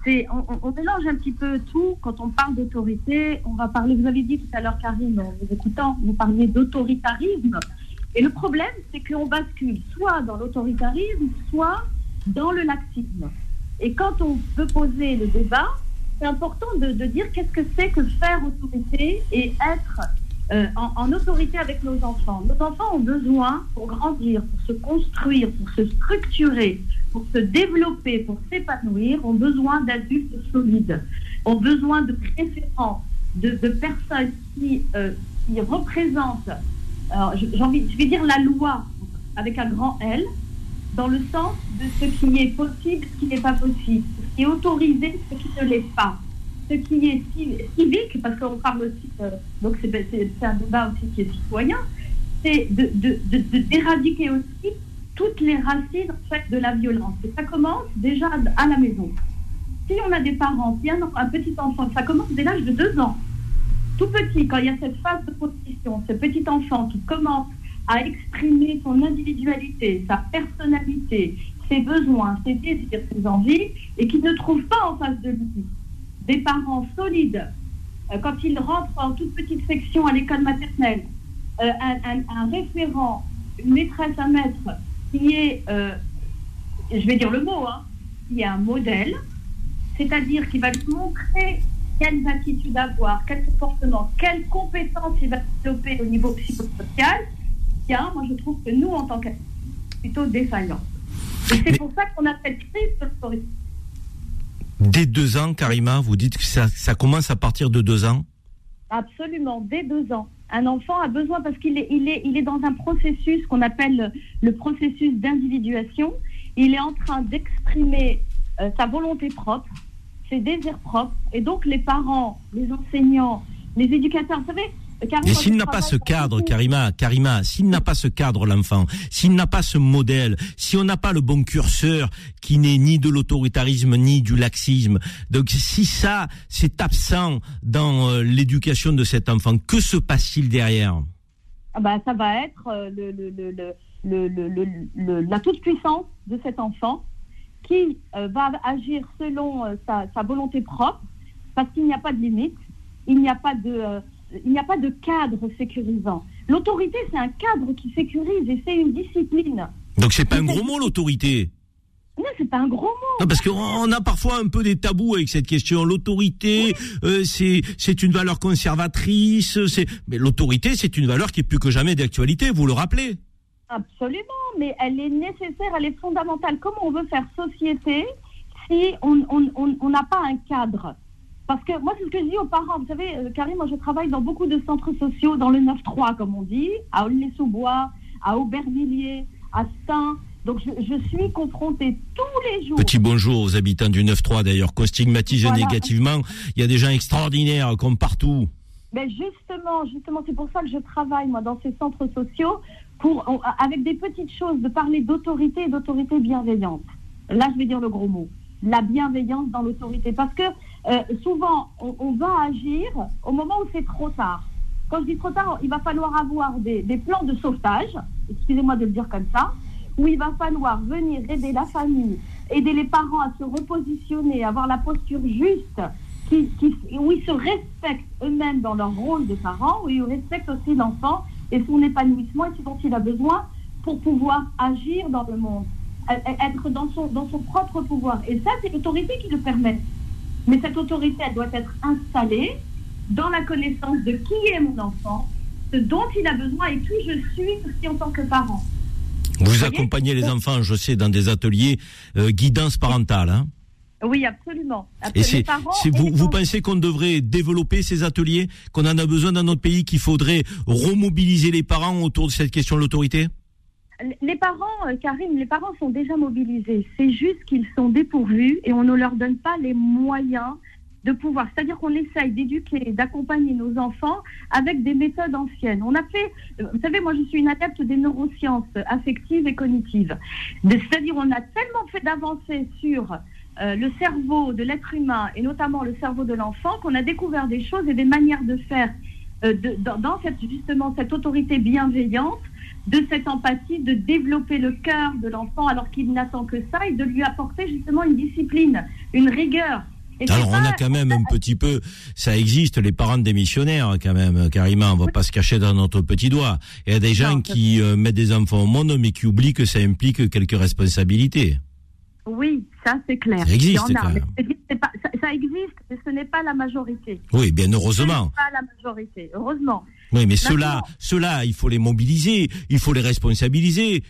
c'est, on- on mélange un petit peu tout. Quand on parle d'autorité, on va parler, vous avez dit tout à l'heure, Karine, en vous écoutant, vous parliez d'autoritarisme. Et le problème, c'est qu'on bascule soit dans l'autoritarisme, soit dans le laxisme. Et quand on veut poser le débat, c'est important de, dire qu'est-ce que c'est que faire autorité et être euh, en, autorité avec nos enfants. Nos enfants ont besoin, pour grandir, pour se construire, pour se structurer, pour se développer, pour s'épanouir, ont besoin d'adultes solides, ont besoin de référents, de, personnes qui, euh, qui représentent, alors, je- envie, je vais dire la loi avec un grand L, dans le sens de ce qui est possible, ce qui n'est pas possible, ce qui est autorisé, ce qui ne l'est pas, ce qui est ci- civique, parce qu'on parle aussi, euh, donc c'est un débat aussi qui est citoyen, c'est de- de- de- d'éradiquer aussi toutes les racines en de la violence. Et ça commence déjà à la maison. Si on a des parents, si un petit enfant, ça commence dès l'âge de deux ans, tout petit, quand il y a cette phase de position, ce petit enfant qui commence à exprimer son individualité, sa personnalité, ses besoins, ses désirs, ses envies, et qui ne trouve pas en face de lui des parents solides, euh, quand il rentre en toute petite section à l'école maternelle, euh, un, référent, une maîtresse, un maître, qui est, euh, je vais dire le mot, hein, qui est un modèle, c'est-à-dire qui va lui montrer quelles attitudes avoir, quel comportement, quelles compétences il va développer au niveau psychosocial, bien, moi je trouve que nous, en tant qu'adultes, plutôt défaillants. Et c'est pour ça qu'on a cette crise de l'autorité. Dès deux ans, Karima, vous dites que ça, ça commence à partir de deux ans Absolument, dès deux ans. Un enfant a besoin, parce qu'il est, il est, il est dans un processus qu'on appelle le, le processus d'individuation. Il est en train d'exprimer euh, sa volonté propre, ses désirs propres. Et donc, les parents, les enseignants, les éducateurs, vous savez, Mais moi, s'il n'a pas ce cadre, Karima, Karima, s'il n'a pas ce cadre, l'enfant, s'il n'a pas ce modèle, si on n'a pas le bon curseur qui n'est ni de l'autoritarisme ni du laxisme, donc si ça, c'est absent dans euh, l'éducation de cet enfant, que se passe-t-il derrière? Ah bah, ça va être euh, le- le- le- la toute-puissance de cet enfant qui euh, va agir selon euh, sa, sa volonté propre parce qu'il n'y a pas de limite, il n'y a pas de, euh, il n'y a pas de cadre sécurisant. L'autorité, c'est un cadre qui sécurise et c'est une discipline. Donc c'est pas un gros mot l'autorité. Non, c'est pas un gros mot. Non, parce qu'on on a parfois un peu des tabous avec cette question. L'autorité, euh, c'est c'est une valeur conservatrice. C'est mais l'autorité, c'est une valeur qui est plus que jamais d'actualité. Vous le rappelez Absolument, mais elle est nécessaire, elle est fondamentale. Comment on veut faire société si on on- on- on n'a pas un cadre Parce que moi, c'est ce que je dis aux parents. Vous savez, euh, Karim, moi, je travaille dans beaucoup de centres sociaux, dans le 9-3, comme on dit, à Aulnay-sous-Bois, à Aubervilliers, à Saint. Donc, je, je suis confrontée tous les jours. Petit bonjour aux habitants du 9-3 d'ailleurs, qu'on stigmatise Voilà. négativement. Il y a des gens extraordinaires comme partout. Mais justement, justement, c'est pour ça que je travaille moi dans ces centres sociaux pour avec des petites choses de parler d'autorité et d'autorité bienveillante. Là, je vais dire le gros mot, la bienveillance dans l'autorité, parce que euh, souvent on, va agir au moment où c'est trop tard. Quand je dis trop tard, il va falloir avoir des, plans de sauvetage, excusez-moi de le dire comme ça, où il va falloir venir aider la famille, aider les parents à se repositionner, avoir la posture juste, qui, où ils se respectent eux-mêmes dans leur rôle de parents, où ils respectent aussi l'enfant et son épanouissement et ce dont il a besoin pour pouvoir agir dans le monde, e- e- être dans dans son propre pouvoir. Et ça, c'est l'autorité qui le permet. Mais cette autorité, elle doit être installée dans la connaissance de qui est mon enfant, ce dont il a besoin et qui je suis aussi en tant que parent. Vous accompagnez les enfants, je sais, dans des ateliers euh, guidance parentale. Hein oui, absolument. Et c'est, vous, vous pensez qu'on devrait développer ces ateliers, qu'on en a besoin dans notre pays, qu'il faudrait remobiliser les parents autour de cette question de l'autorité? Les parents, euh, Karim, les parents sont déjà mobilisés. C'est juste qu'ils sont dépourvus et on ne leur donne pas les moyens de pouvoir. C'est-à-dire qu'on essaye d'éduquer, d'accompagner nos enfants avec des méthodes anciennes. On a fait, euh, vous savez, moi je suis une adepte des neurosciences affectives et cognitives. C'est-à-dire on a tellement fait d'avancer sur euh, le cerveau de l'être humain et notamment le cerveau de l'enfant qu'on a découvert des choses et des manières de faire euh, dans, cette, justement cette autorité bienveillante, de cette empathie, de développer le cœur de l'enfant alors qu'il n'attend que ça et de lui apporter justement une discipline, une rigueur. Alors on a quand même un petit peu, ça existe, les parents démissionnaires quand même, carrément, on va pas se cacher dans notre petit doigt. Il y a des gens qui euh, mettent des enfants au monde mais qui oublient que ça implique quelques responsabilités. Oui, ça c'est clair. Ça existe. ça, existe, mais ce n'est pas la majorité. Oui, bien heureusement. Ce pas la majorité, heureusement. Oui, mais ceux-là, ceux-là, il faut les mobiliser, il faut les responsabiliser.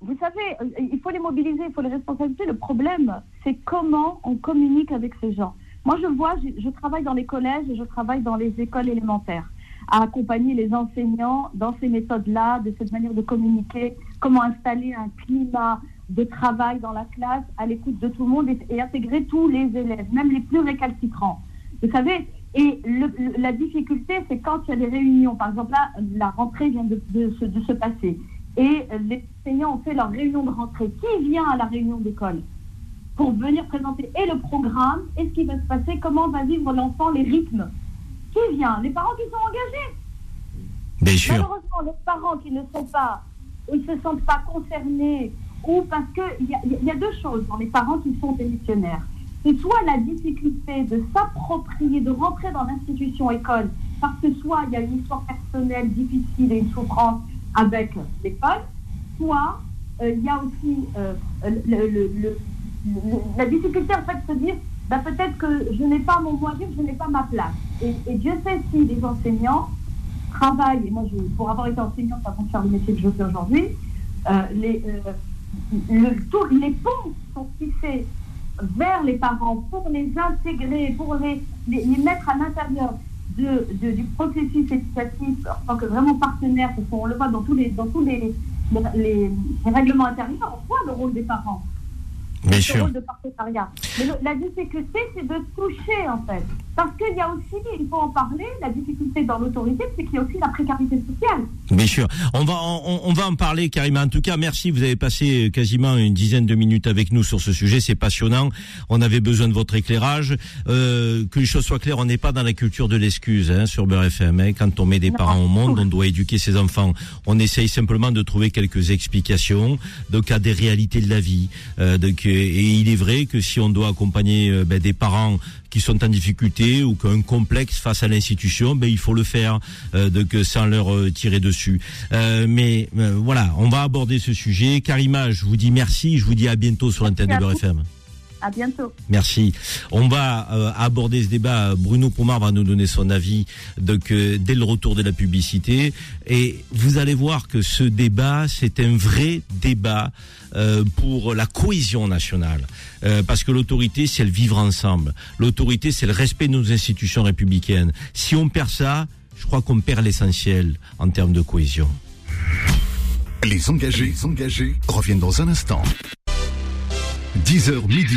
Vous savez, euh, il faut les mobiliser, il faut les responsabiliser. Le problème, c'est comment on communique avec ces gens. Moi, je vois, je travaille dans les collèges et je travaille dans les écoles élémentaires à accompagner les enseignants dans ces méthodes-là, de cette manière de communiquer, comment installer un climat de travail dans la classe, à l'écoute de tout le monde et, intégrer tous les élèves, même les plus récalcitrants. Vous savez, et la difficulté, c'est quand il y a des réunions. Par exemple, là, la rentrée vient de, se, de se, passer. Et les enseignants ont fait leur réunion de rentrée. Qui vient à la réunion d'école pour venir présenter et le programme et ce qui va se passer, comment va vivre l'enfant, les rythmes? Qui vient? Les parents qui sont engagés. Bien sûr. Malheureusement, les parents qui ne sont pas, ils ne se sentent pas concernés, ou parce qu'il y, y, a deux choses dans les parents qui sont démissionnaires. C'est soit la difficulté de s'approprier, de rentrer dans l'institution école, parce que soit il y a une histoire personnelle difficile et une souffrance avec l'école, soit euh, il y a aussi euh, la difficulté en fait de se dire bah, peut-être que je n'ai pas mon moyen, je n'ai pas ma place. Et, Dieu sait si les enseignants travaillent, et moi pour avoir été enseignante avant de faire le métier que je fais aujourd'hui, euh, les, le, les ponts sont fixés vers les parents pour les intégrer, pour les, les, mettre à l'intérieur du processus éducatif en tant que vraiment partenaire, parce qu'on le voit dans tous les, dans tous les, les, règlements intérieurs, on voit le rôle des parents. Bien sûr. de partenariat. Mais la difficulté, c'est de toucher, en fait. Parce qu'il y a aussi, il faut en parler, la difficulté dans l'autorité, c'est qu'il y a aussi la précarité sociale. Bien sûr. On va, on, va en parler, Karima. En tout cas, merci. Vous avez passé quasiment une dizaine de minutes avec nous sur ce sujet. C'est passionnant. On avait besoin de votre éclairage. Euh, que les choses soient claires, on n'est pas dans la culture de l'excuse hein, sur Beurre FM. Hein. Quand on met des parents au monde, on doit éduquer ses enfants. On essaye simplement de trouver quelques explications, donc à des réalités de la vie. Euh, donc, et il est vrai que si on doit accompagner euh, ben, des parents qui sont en difficulté ou qui ont un complexe face à l'institution, ben il faut le faire euh, donc sans leur euh, tirer dessus. mais voilà, on va aborder ce sujet. Karima, je vous dis merci, je vous dis à bientôt sur l'antenne de Beurre FM. À bientôt. Merci. On va euh, aborder ce débat. Bruno Pomar va nous donner son avis donc, euh, dès le retour de la publicité. Et vous allez voir que ce débat, c'est un vrai débat euh, pour la cohésion nationale. parce que l'autorité, c'est le vivre ensemble. L'autorité, c'est le respect de nos institutions républicaines. Si on perd ça, je crois qu'on perd l'essentiel en termes de cohésion. Les engagés, les engagés reviennent dans un instant. 10h midi.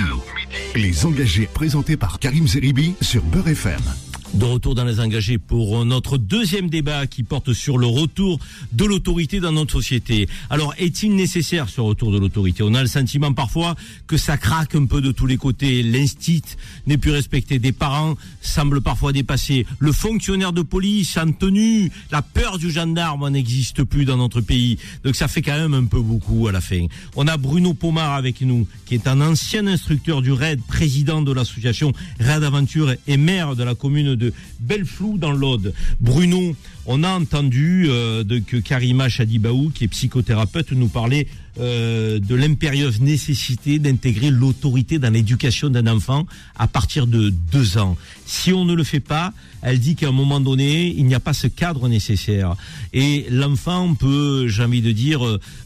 Les engagés présentés par Karim Zeribi sur Beurre FM. De retour dans les engagés pour notre deuxième débat qui porte sur le retour de l'autorité dans notre société. Alors, est-il nécessaire ce retour de l'autorité? On a le sentiment parfois que ça craque un peu de tous les côtés. L'instit n'est plus respecté. Des parents semblent parfois dépassés. Le fonctionnaire de police en tenue, la peur du gendarme n'existe plus dans notre pays. Donc ça fait quand même un peu beaucoup à la fin. On a Bruno Pomar avec nous, qui est un ancien instructeur du RAID, président de l'association RAID Aventure et maire de la commune de Belleflou dans l'Aude. Bruno, on a entendu euh, que Karima Chadibaou, qui est psychothérapeute, nous parlait euh, de l'impérieuse nécessité d'intégrer l'autorité dans l'éducation d'un enfant à partir de deux ans. Si on ne le fait pas, elle dit qu'à un moment donné, il n'y a pas ce cadre nécessaire. Et l'enfant peut, j'ai envie de dire,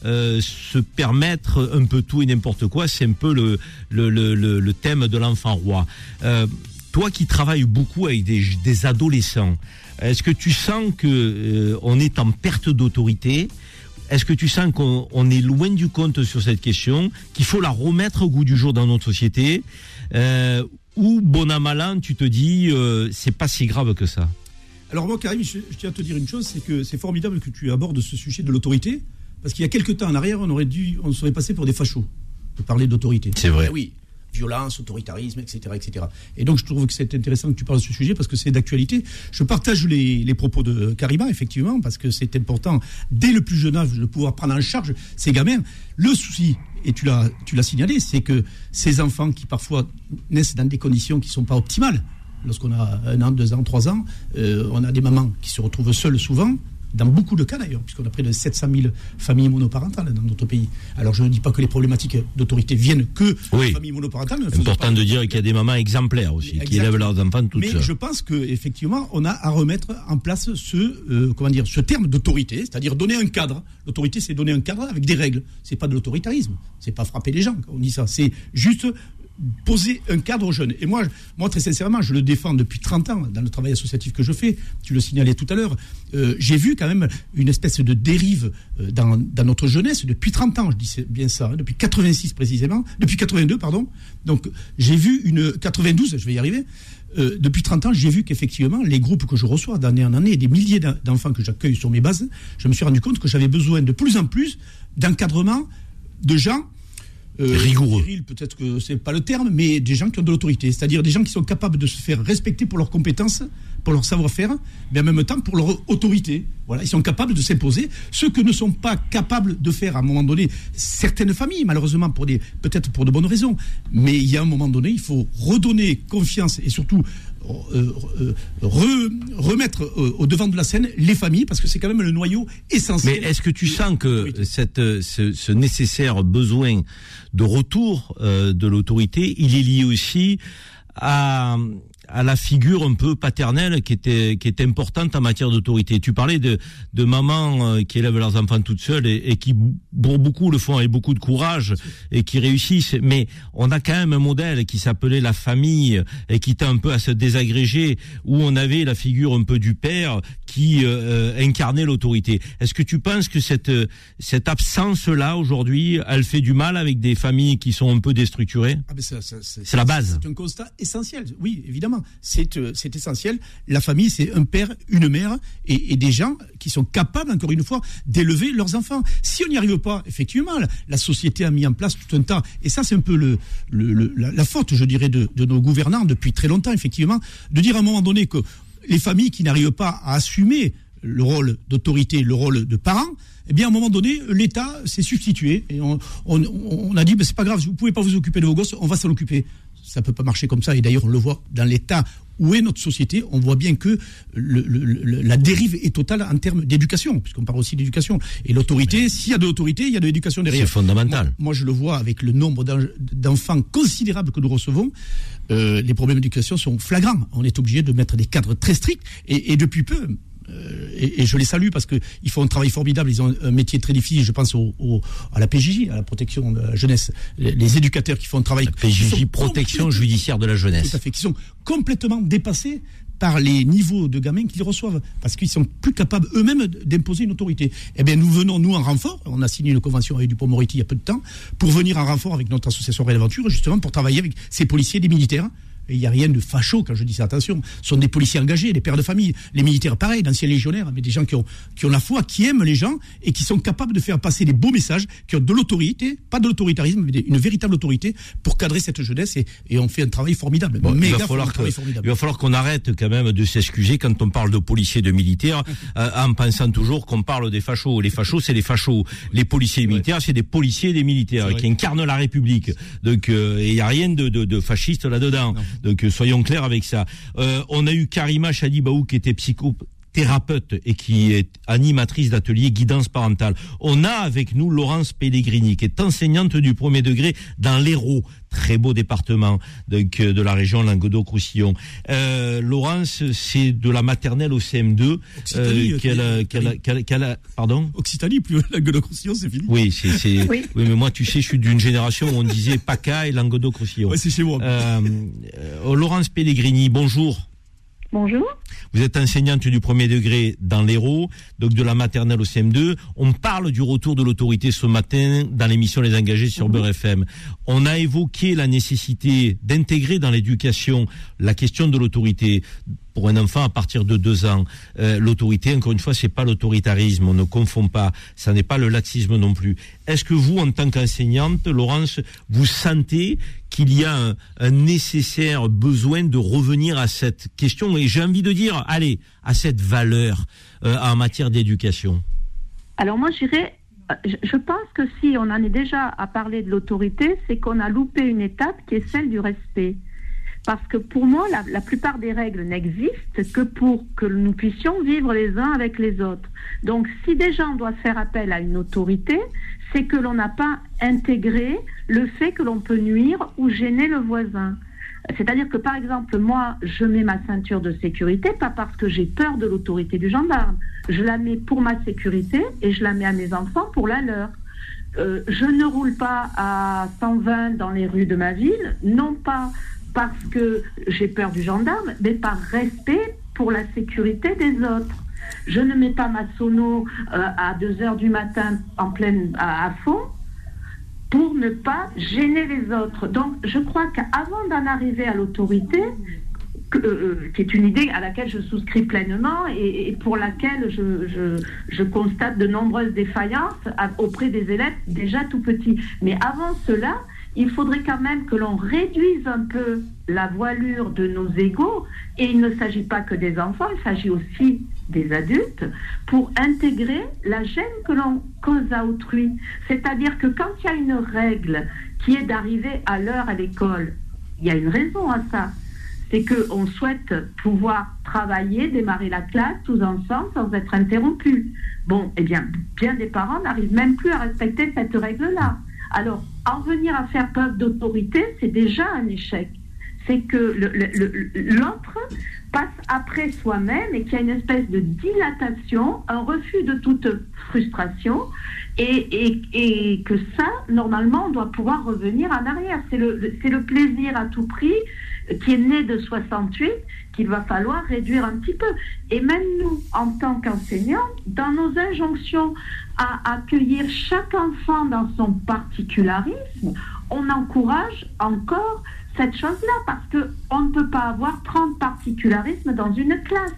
euh, se permettre un peu tout et n'importe quoi. C'est un peu le, le, le thème de l'enfant roi. Toi qui travailles beaucoup avec des, des adolescents, est-ce que tu sens que euh, on est en perte d'autorité? Est-ce que tu sens qu'on est loin du compte sur cette question, qu'il faut la remettre au goût du jour dans notre société? Euh, Ou bon à malin, tu te dis euh, c'est pas si grave que ça? Alors moi, Karim, je, je tiens à te dire une chose, c'est que c'est formidable que tu abordes ce sujet de l'autorité, parce qu'il y a quelques temps en arrière, on aurait dû, on serait passé pour des fachos de parler d'autorité. C'est vrai. Eh oui, violence, autoritarisme, etc., etc. Et donc je trouve que c'est intéressant que tu parles de ce sujet parce que c'est d'actualité. Je partage les, propos de Karima, effectivement, parce que c'est important dès le plus jeune âge de pouvoir prendre en charge ces gamins. Le souci, et tu l'as, tu l'as signalé, c'est que ces enfants qui parfois naissent dans des conditions qui ne sont pas optimales, lorsqu'on a un an, deux ans, trois ans, euh, on a des mamans qui se retrouvent seules souvent, dans beaucoup de cas d'ailleurs, puisqu'on a près de 700 000 familles monoparentales dans notre pays. Alors je ne dis pas que les problématiques d'autorité viennent que Oui. des familles monoparentales. ne C'est important de dire qu'il y a des mamans exemplaires aussi, qui élèvent leurs enfants toutes Mais seules. je pense qu'effectivement, on a à remettre en place ce, euh, comment dire, ce terme d'autorité, c'est-à-dire donner un cadre. L'autorité, c'est donner un cadre avec des règles. C'est pas de l'autoritarisme. C'est pas frapper les gens quand on dit ça. C'est juste poser un cadre aux jeunes. Et moi, moi, très sincèrement, je le défends depuis 30 ans dans le travail associatif que je fais. Tu le signalais tout à l'heure. Euh, J'ai vu quand même une espèce de dérive euh, dans, notre jeunesse depuis 30 ans. Je dis bien ça, hein, depuis 86 précisément, depuis 82 pardon. Donc j'ai vu une 92, je vais y arriver. Euh, depuis 30 ans, j'ai vu qu'effectivement, les groupes que je reçois d'année en année, des milliers d'en- d'enfants que j'accueille sur mes bases, je me suis rendu compte que j'avais besoin de plus en plus d'encadrement de gens euh, Rigoureux. Peut-être que c'est pas le terme, mais des gens qui ont de l'autorité, c'est-à-dire des gens qui sont capables de se faire respecter pour leurs compétences, pour leur savoir-faire, mais en même temps pour leur autorité. Voilà, ils sont capables de s'imposer. Ceux que ne sont pas capables de faire à un moment donné certaines familles, malheureusement pour des peut-être pour de bonnes raisons, mais il y a un moment donné, il faut redonner confiance et surtout re- remettre euh, au devant de la scène les familles parce que c'est quand même le noyau essentiel. Mais est-ce que tu sens que cette, euh, ce, ce nécessaire besoin de retour euh, de l'autorité, il est lié aussi à, à la figure un peu paternelle qui était qui est importante en matière d'autorité. Tu parlais de de mamans euh, qui élèvent leurs enfants toutes seules et, et qui pour beaucoup le font avec beaucoup de courage et qui réussissent. Mais on a quand même un modèle qui s'appelait la famille et qui était un peu à se désagréger où on avait la figure un peu du père qui euh, euh, incarnait l'autorité. Est-ce que tu penses que cette euh, cette absence là aujourd'hui, elle fait du mal avec des familles qui sont un peu déstructurées? Ah, c'est C'est la base. C'est un constat essentiel. Oui, évidemment. C'est euh, c'est essentiel. La famille, c'est un père, une mère et, des gens qui sont capables, encore une fois, d'élever leurs enfants. Si on n'y arrive pas, effectivement, la, société a mis en place tout un tas. Et ça, c'est un peu la, faute, je dirais, de, nos gouvernants depuis très longtemps, effectivement, de dire à un moment donné que les familles qui n'arrivent pas à assumer le rôle d'autorité, le rôle de parent, eh bien, à un moment donné, l'État s'est substitué et on a dit, ben, c'est pas grave, vous pouvez pas vous occuper de vos gosses, on va s'en occuper. Ça peut pas marcher comme ça. Et d'ailleurs, on le voit dans l'État où est notre société. On voit bien que le- le- le- la dérive est totale en termes d'éducation, puisqu'on parle aussi d'éducation. Et l'autorité, s'il y a de l'autorité, il y a de l'éducation derrière. C'est fondamental. Moi, moi, je le vois avec le nombre d'en- d'enfants considérables que nous recevons. Euh, les problèmes d'éducation sont flagrants. On est obligé de mettre des cadres très stricts. Et, et depuis peu, et, et je les salue parce qu'ils font un travail formidable. Ils ont un, métier très difficile. Je pense au, au- à la PJJ, à la protection de la jeunesse. Les, les éducateurs qui font un travail. qui PJJ, protection judiciaire de la jeunesse. Tout à fait, qui sont complètement dépassés par les niveaux de gamins qu'ils reçoivent, parce qu'ils sont plus capables eux-mêmes d'imposer une autorité. Eh bien, nous venons, nous, en renfort, on a signé une convention avec Dupont-Moretti il y a peu de temps, pour venir en renfort avec notre association Réelle Aventure, justement, pour travailler avec ces policiers, des militaires. Et il n'y a rien de facho quand je dis ça, attention. Ce sont des policiers engagés, des pères de famille, les militaires pareil, d'anciens légionnaires, mais des gens qui ont, qui ont la foi, qui aiment les gens et qui sont capables de faire passer des beaux messages, qui ont de l'autorité, pas de l'autoritarisme, mais une véritable autorité pour cadrer cette jeunesse et, et on fait un travail formidable. Bon, il va falloir un que- travail formidable. il va falloir qu'on arrête quand même de s'excuser quand on parle de policiers, de militaires, euh, en pensant toujours qu'on parle des fachos. Les fachos, c'est les fachos. Les policiers et militaires, c'est des policiers et des militaires qui incarnent la République. Donc, euh, il n'y a rien de, de, de fasciste là-dedans. Donc soyons clairs avec ça. Euh, on a eu Karima Chadibaou qui était psychothérapeute et qui est animatrice d'atelier guidance parentale. On a avec nous Laurence Pellegrini qui est enseignante du premier degré dans l'Hérault, très beau département donc, euh, de la région Languedoc-Roussillon. Euh, Laurence, c'est de la maternelle au CM2 Occitanie, euh, qu'elle a- euh, qu'elle a- qu'elle- qu'elle a- pardon Occitanie, plus Languedoc-Roussillon, c'est fini. oui, c'est, c'est- Oui. oui. mais moi, tu sais, je suis d'une génération où on disait PACA et Languedoc-Roussillon. Ouais, c'est chez moi. Euh, euh, Laurence Pellegrini, bonjour. Bonjour. Vous êtes enseignante du premier degré dans l'Hérault, donc de la maternelle au CM2. On parle du retour de l'autorité ce matin dans l'émission Les Engagés sur Beurre FM. On a évoqué la nécessité d'intégrer dans l'éducation la question de l'autorité pour un enfant à partir de deux ans. Euh, l'autorité, encore une fois, c'est pas l'autoritarisme, on ne confond pas. Ça n'est pas le laxisme non plus. Est-ce que vous, en tant qu'enseignante, Laurence, vous sentez qu'il y a un, nécessaire besoin de revenir à cette question et j'ai envie de dire, allez, à cette valeur euh, en matière d'éducation? Alors moi, je je pense que si on en est déjà à parler de l'autorité, c'est qu'on a loupé une étape qui est celle du respect. Parce que pour moi, la, plupart des règles n'existent que pour que nous puissions vivre les uns avec les autres. Donc si déjà on doit faire appel à une autorité, c'est que l'on n'a pas intégré le fait que l'on peut nuire ou gêner le voisin. C'est-à-dire que, par exemple, moi, je mets ma ceinture de sécurité, pas parce que j'ai peur de l'autorité du gendarme. Je la mets pour ma sécurité et je la mets à mes enfants pour la leur. Euh, je ne roule pas à 120 dans les rues de ma ville, non pas parce que j'ai peur du gendarme, mais par respect pour la sécurité des autres. Je ne mets pas ma sono euh, à 2 heures du matin en pleine à, fond pour ne pas gêner les autres. Donc, je crois qu'avant d'en arriver à l'autorité, que- euh, qui est une idée à laquelle je souscris pleinement et, pour laquelle je, constate de nombreuses défaillances auprès des élèves déjà tout petits. Mais avant cela, il faudrait quand même que l'on réduise un peu la voilure de nos égaux et il ne s'agit pas que des enfants, il s'agit aussi des adultes pour intégrer la gêne que l'on cause à autrui. C'est-à-dire que quand il y a une règle qui est d'arriver à l'heure à l'école, il y a une raison à ça c'est qu'on souhaite pouvoir travailler, démarrer la classe tous ensemble sans être interrompus. Bon, eh bien, bien des parents n'arrivent même plus à respecter cette règle-là. Alors, en venir à faire preuve d'autorité, c'est déjà un échec. C'est que l'autre passe après soi-même et qu'il y a une espèce de dilatation, un refus de toute frustration, et, que ça, normalement, on doit pouvoir revenir en arrière. C'est le, plaisir à tout prix qui est né de 68 qu'il va falloir réduire un petit peu. Et même nous, en tant qu'enseignants, dans nos injonctions à accueillir chaque enfant dans son particularisme, on encourage encore cette chose-là parce que on ne peut pas avoir 30 particularismes dans une classe.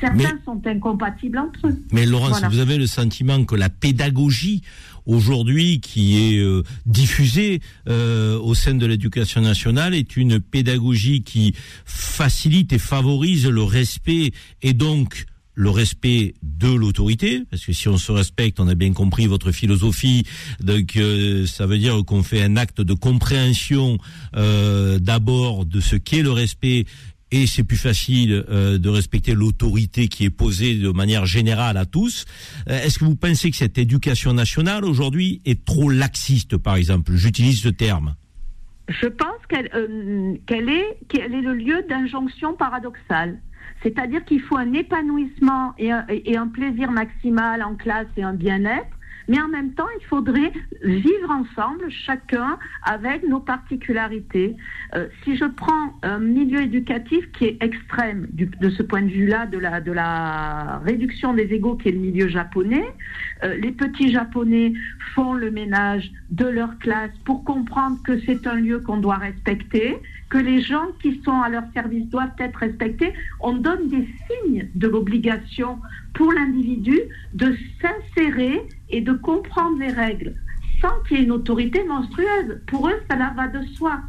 Certains sont incompatibles entre eux. Mais Laurence, Voilà. vous avez le sentiment que la pédagogie aujourd'hui qui est euh, diffusée euh, au sein de l'éducation nationale est une pédagogie qui facilite et favorise le respect et donc le respect de l'autorité, parce que si on se respecte, on a bien compris votre philosophie, donc euh, ça veut dire qu'on fait un acte de compréhension euh, d'abord de ce qu'est le respect et c'est plus facile euh, de respecter l'autorité qui est posée de manière générale à tous. Euh, Est-ce que vous pensez que cette éducation nationale aujourd'hui est trop laxiste, par exemple? J'utilise ce terme. Je pense qu'elle euh, qu'elle est le lieu d'injonction paradoxale. C'est-à-dire qu'il faut un épanouissement et un, et un plaisir maximal en classe et un bien-être, mais en même temps, il faudrait vivre ensemble, chacun avec nos particularités. Euh, si je prends un milieu éducatif qui est extrême de ce point de vue-là, de la, de la réduction des égaux qui est le milieu japonais, euh, les petits japonais font le ménage de leur classe pour comprendre que c'est un lieu qu'on doit respecter, que les gens qui sont à leur service doivent être respectés. On donne des signes de l'obligation pour l'individu de s'insérer et de comprendre les règles sans qu'il y ait une autorité monstrueuse. Pour eux, ça va de soi.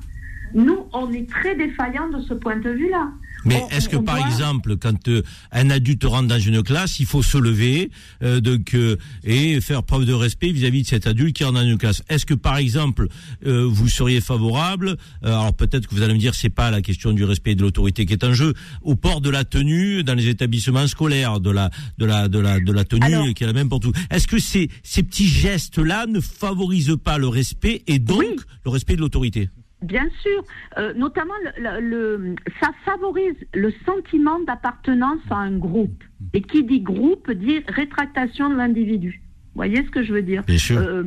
Nous, on est très défaillants de ce point de vue-là. Mais On- est-ce que par doit- exemple, quand euh, un adulte rentre dans une classe, il faut se lever euh, donc, euh, et faire preuve de respect vis-à-vis de cet adulte qui rentre dans une classe? Est-ce que par exemple, euh, vous seriez favorable euh, Alors peut-être que vous allez me dire, c'est pas la question du respect et de l'autorité qui est en jeu, au port de la tenue dans les établissements scolaires, de la de la de la de la tenue Alors- qui est la même pour tout? Est-ce que ces ces petits gestes-là ne favorisent pas le respect et donc le respect de l'autorité? Bien sûr, Euh, notamment le, le- le- ça favorise le sentiment d'appartenance à un groupe. Et qui dit groupe dit rétractation de l'individu. Vous voyez ce que je veux dire Bien sûr. Euh,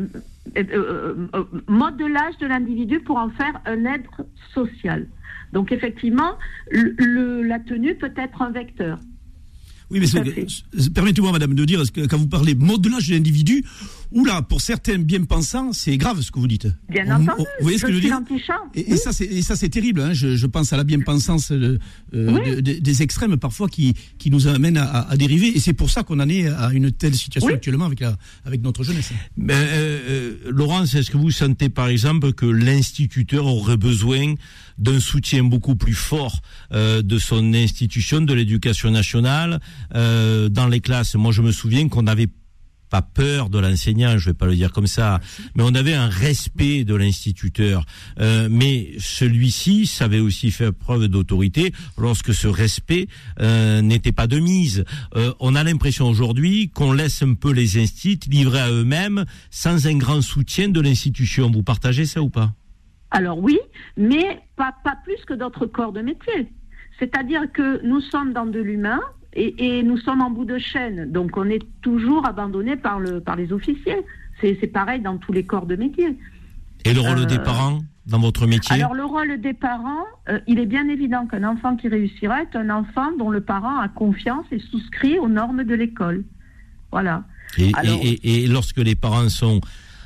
euh, euh, modelage de l'individu pour en faire un être social. Donc effectivement, le- la tenue peut être un vecteur. Oui, mais permettez-moi, madame, de dire, que quand vous parlez modelage de l'individu, oula, pour certains bien-pensants, c'est grave ce que vous dites. Bien On- entendu, on- vous voyez ce que je veux dire. Et, c'est et ça, c'est terrible. Hein. Je, je pense à la bien-pensance euh, euh, Oui. de- de- des extrêmes parfois qui, qui nous amènent à, dériver. Et c'est pour ça qu'on en est à une telle situation Oui. actuellement avec, la, avec notre jeunesse. Mais, euh, euh, Laurence, est-ce que vous sentez par exemple que l'instituteur aurait besoin d'un soutien beaucoup plus fort euh, de son institution, de l'éducation nationale, euh, dans les classes? Moi, je me souviens qu'on n'avait pas peur de l'enseignant, je vais pas le dire comme ça, mais on avait un respect de l'instituteur. Euh, mais celui-ci savait aussi faire preuve d'autorité lorsque ce respect euh, n'était pas de mise. Euh, on a l'impression aujourd'hui qu'on laisse un peu les instituts livrés à eux-mêmes sans un grand soutien de l'institution. Vous partagez ça ou pas? Alors oui, mais pas, pas plus que d'autres corps de métier. C'est-à-dire que nous sommes dans de l'humain et, et nous sommes en bout de chaîne. Donc on est toujours abandonné par, le, par les officiers. C'est pareil dans tous les corps de métier. Et le rôle Euh, des parents dans votre métier? Alors le rôle des parents, euh, il est bien évident qu'un enfant qui réussira est un enfant dont le parent a confiance et souscrit aux normes de l'école. Voilà. Et, Alors- et- lorsque les parents sont,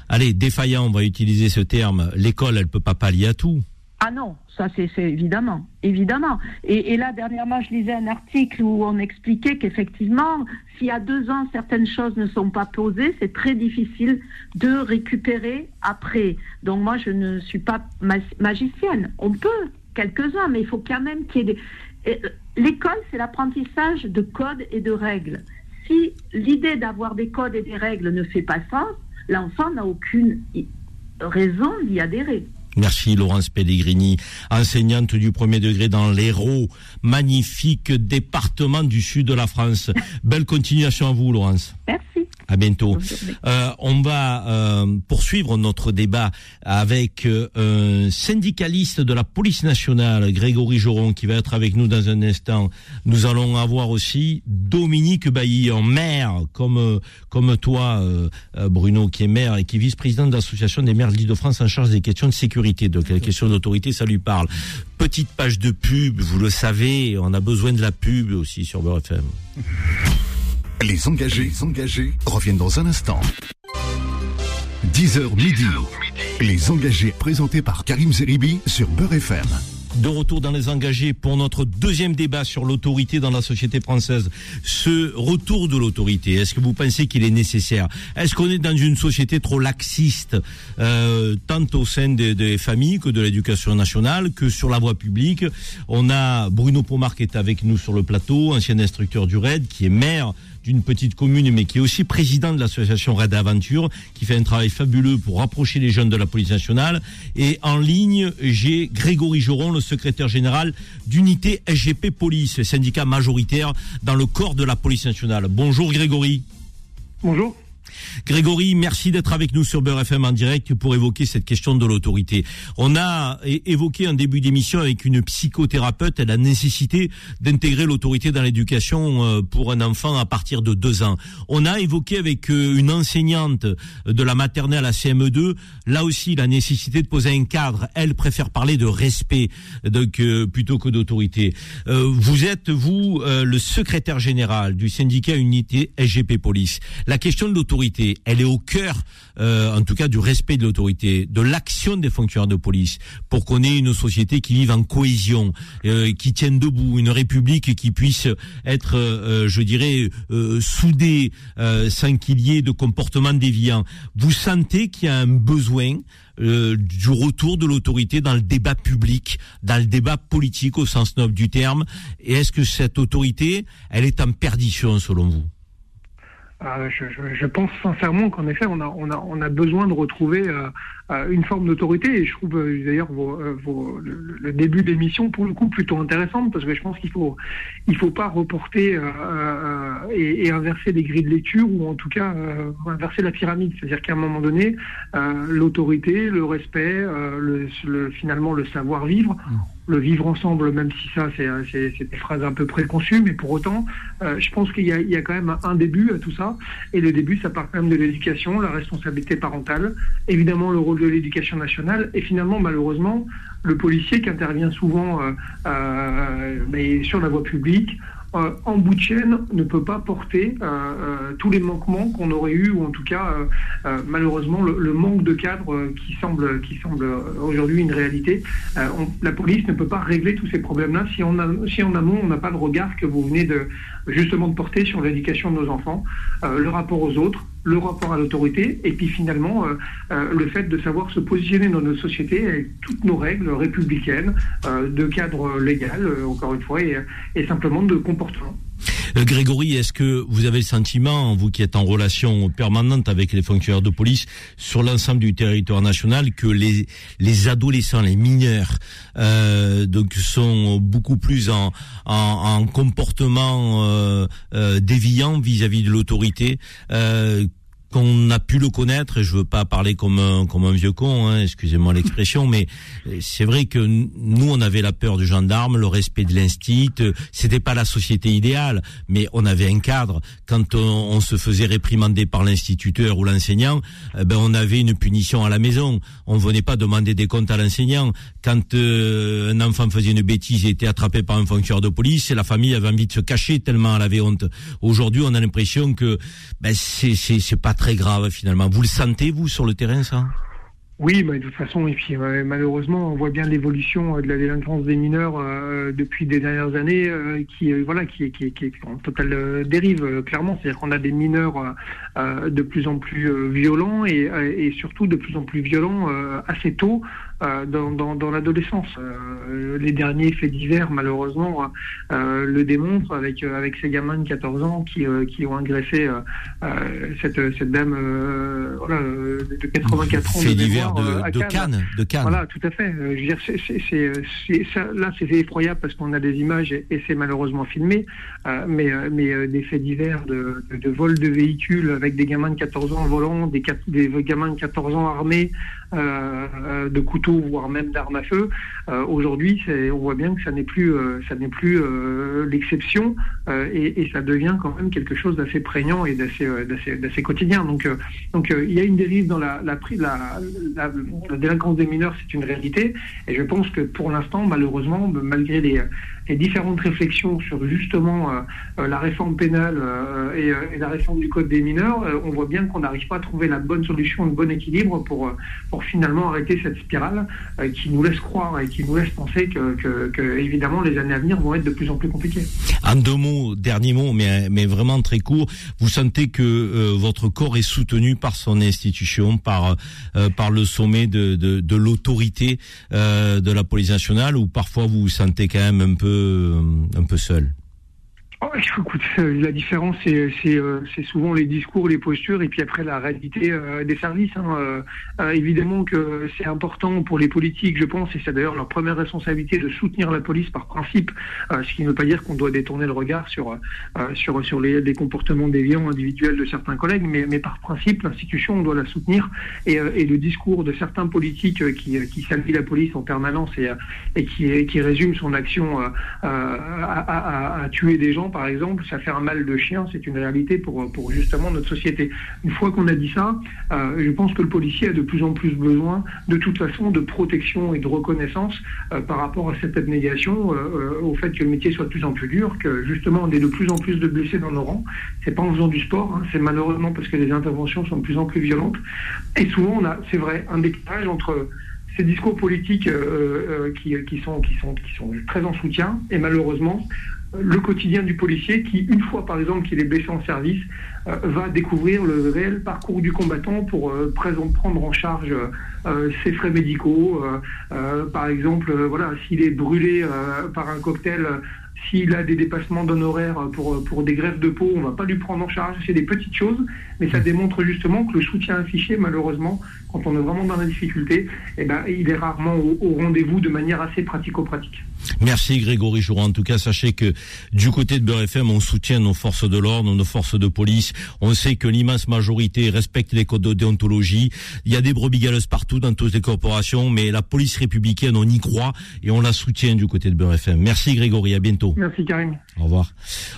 allez, défaillants, on va utiliser ce terme, l'école, elle peut pas pallier à tout. Ah non, ça c'est évidemment, évidemment. Et, là, dernièrement, je lisais un article où on expliquait qu'effectivement, y a deux ans, certaines choses ne sont pas posées, c'est très difficile de récupérer après. Donc moi, je ne suis pas ma- magicienne. On peut, quelques-uns, mais il faut quand même qu'il y ait des... Euh, L'école, c'est l'apprentissage de codes et de règles. Si l'idée d'avoir des codes et des règles ne fait pas sens, l'enfant n'a aucune raison d'y adhérer. Merci Laurence Pellegrini, enseignante du premier degré dans l'Hérault, magnifique département du sud de la France. Belle continuation à vous Laurence. À bientôt. Euh, on va euh, poursuivre notre débat avec euh, un syndicaliste de la police nationale, Grégory Joron, qui va être avec nous dans un instant. Nous allons avoir aussi Dominique Bailly, en maire, comme euh, comme toi, euh, euh, Bruno, qui est maire et qui est vice-président de l'association des maires de l'Île-de-France en charge des questions de sécurité. Donc les questions d'autorité, ça lui parle. Petite page de pub, vous le savez, on a besoin de la pub aussi sur Beurre FM. Les engagés, les engagés reviennent dans un instant. 10h midi. Les engagés présentés par Karim Zeribi sur Beurre FM. De retour dans les engagés pour notre deuxième débat sur l'autorité dans la société française. Ce retour de l'autorité, est-ce que vous pensez qu'il est nécessaire? Est-ce qu'on est dans une société trop laxiste, euh, tant au sein des, familles que de l'éducation nationale, que sur la voie publique? On a Bruno Pomar qui est avec nous sur le plateau, ancien instructeur du RAID, qui est maire d'une petite commune, mais qui est aussi président de l'association Red Aventure, qui fait un travail fabuleux pour rapprocher les jeunes de la police nationale. Et en ligne, j'ai Grégory Joron, le secrétaire général d'unité SGP Police, syndicat majoritaire dans le corps de la police nationale. Bonjour Grégory. Bonjour. Grégory, merci d'être avec nous sur Beurre FM en direct pour évoquer cette question de l'autorité. On a évoqué en début d'émission avec une psychothérapeute la nécessité d'intégrer l'autorité dans l'éducation euh, pour un enfant à partir de deux ans. On a évoqué avec euh, une enseignante de la maternelle à CM2, là aussi la nécessité de poser un cadre. Elle préfère parler de respect donc euh, plutôt que d'autorité. Vous êtes vous le secrétaire général du syndicat Unité SGP Police. La question de l'autorité elle est au cœur, euh, en tout cas, du respect de l'autorité, de l'action des fonctionnaires de police, pour qu'on ait une société qui vive en cohésion, euh, qui tienne debout, une république qui puisse être, euh, je dirais, euh, soudée, euh, sans qu'il y ait de comportement déviant. Vous sentez qu'il y a un besoin euh, du retour de l'autorité dans le débat public, dans le débat politique au sens noble du terme. Et est-ce que cette autorité, elle est en perdition selon vous? Je, je- je pense sincèrement qu'en effet, on a, on, a, on a besoin de retrouver euh, une forme d'autorité. Et je trouve euh, d'ailleurs euh, le, le début d'émission, pour le coup, plutôt intéressante, parce que je pense qu'il faut, il faut pas reporter euh, et, et inverser les grilles de lecture, ou en tout cas euh, inverser la pyramide. C'est-à-dire qu'à un moment donné, euh, l'autorité, le respect, euh, le, le- finalement le savoir-vivre, le vivre ensemble, même si ça, c'est des phrases un peu préconçues, mais pour autant, je pense qu'il y, y a quand même un début à tout ça. Et le début, ça part quand même de l'éducation, la responsabilité parentale, évidemment le rôle de l'éducation nationale, et finalement, malheureusement, le policier qui intervient souvent euh, euh, mais sur la voie publique, euh, en bout de chaîne, ne peut pas porter tous les manquements qu'on aurait eu, ou en tout cas, malheureusement, le, manque de cadre qui semble, qui semble aujourd'hui une réalité. On- la police ne peut pas régler tous ces problèmes-là si, on si en amont, on n'a pas le regard que vous venez de justement de porter sur l'éducation de nos enfants, euh, le rapport aux autres, le rapport à l'autorité, et puis finalement euh, euh, le fait de savoir se positionner dans notre société avec toutes nos règles républicaines, de cadre légal, encore une fois, et simplement de comportement. Euh, Grégory, est-ce que vous avez le sentiment, vous qui êtes en relation permanente avec les fonctionnaires de police sur l'ensemble du territoire national, que les, les adolescents, les mineurs, euh, donc sont beaucoup plus en, en, en comportement euh, déviant vis-à-vis de l'autorité qu'on a pu le connaître, et je veux pas parler comme un, comme un vieux con, hein, excusez-moi l'expression, mais euh, c'est vrai que nous on avait la peur du gendarme, le respect de l'instit, euh, c'était pas la société idéale, mais on avait un cadre. Quand on, se faisait réprimander par l'instituteur ou l'enseignant, eh ben on avait une punition à la maison. On venait pas demander des comptes à l'enseignant. Quand euh, un enfant faisait une bêtise et était attrapé par un fonctionnaire de police, la famille avait envie de se cacher tellement elle avait honte. Aujourd'hui, on a l'impression que ben, c'est pas très grave finalement. Vous le sentez vous sur le terrain ça? Oui, de toute façon, et puis malheureusement, on voit bien l'évolution euh, de la délinquance des mineurs euh, depuis des dernières années, euh, qui voilà, qui, est- en totale dérive clairement. C'est-à-dire qu'on a des mineurs de plus en plus violents et, surtout de plus en plus violents assez tôt. Euh, dans, dans, dans l'adolescence. Euh, les derniers faits divers, malheureusement, euh, le démontrent avec, avec ces gamins de 14 ans qui, qui ont agressé cette, cette dame voilà, de 84 ans. Fait de divers de- de Cannes, de Cannes. Voilà, tout à fait. Je veux dire, ça, là, c'est effroyable parce qu'on a des images et, et c'est malheureusement filmé, mais, mais des faits divers de, de, de vol de véhicules avec des gamins de 14 ans volant, des, gamins de 14 ans armés de couteaux, voire même d'armes à feu. Euh, aujourd'hui, on voit bien que ça n'est plus, euh, ça n'est plus euh, l'exception et, ça devient quand même quelque chose d'assez prégnant et d'assez, quotidien. Donc, donc il y a une dérive dans la, la, la, la, la délinquance des mineurs, c'est une réalité. Et je pense que pour l'instant, malheureusement, malgré les, les différentes réflexions sur justement euh, euh, la réforme pénale euh, et, la réforme du code des mineurs, on voit bien qu'on n'arrive pas à trouver la bonne solution, le bon équilibre pour, pour finalement arrêter cette spirale qui nous laisse croire et qui nous laisse penser que, évidemment les années à venir vont être de plus en plus compliquées. En deux mots, dernier mot, mais, mais vraiment très court, vous sentez que votre corps est soutenu par son institution, par, par le sommet de, de, de l'autorité de la police nationale, ou parfois vous vous sentez quand même un peu, euh, un peu seul Oh, euh, la différence, c'est c'est, euh, c'est souvent les discours, les postures, et puis après la réalité euh, des services. hein. Euh, euh, évidemment que c'est important pour les politiques, je pense, et c'est d'ailleurs leur première responsabilité de soutenir la police par principe, euh, ce qui ne veut pas dire qu'on doit détourner le regard sur euh, sur sur les, les comportements déviants individuels de certains collègues, mais, mais par principe, l'institution, on doit la soutenir, et, euh, et le discours de certains politiques euh, qui qui saluent la police en permanence et, euh, et qui qui résument son action euh, euh, à- à- à tuer des gens par exemple, ça fait un mal de chien, c'est une réalité pour, justement notre société. Une fois qu'on a dit ça, euh, je pense que le policier a de plus en plus besoin, de toute façon, de protection et de reconnaissance euh, par rapport à cette abnégation, euh, au fait que le métier soit de plus en plus dur, que justement on ait de plus en plus de blessés dans nos rangs. C'est pas en faisant du sport, hein, c'est malheureusement parce que les interventions sont de plus en plus violentes. Et souvent, on a, c'est vrai, un décalage entre ces discours politiques qui sont très en soutien et malheureusement le quotidien du policier qui, une fois par exemple qu'il est blessé en service, euh, va découvrir le réel parcours du combattant pour euh, prendre en charge euh, ses frais médicaux. par exemple, voilà, s'il est brûlé par un cocktail s'il a des dépassements d'honoraires pour, pour des greffes de peau, on ne va pas lui prendre en charge. C'est des petites choses, mais ça démontre justement que le soutien affiché, malheureusement, quand on est vraiment dans la difficulté, eh ben, il est rarement au, rendez-vous de manière assez pratico-pratique. Merci Grégory Jouron. En tout cas, sachez que du côté de Beurre FM, on soutient nos forces de l'ordre, nos forces de police. On sait que l'immense majorité respecte les codes de déontologie. Il y a des brebis galeuses partout dans toutes les corporations, mais la police républicaine, on y croit et on la soutient du côté de Beurre FM. Merci Grégory, à bientôt. Merci Karim. Au revoir.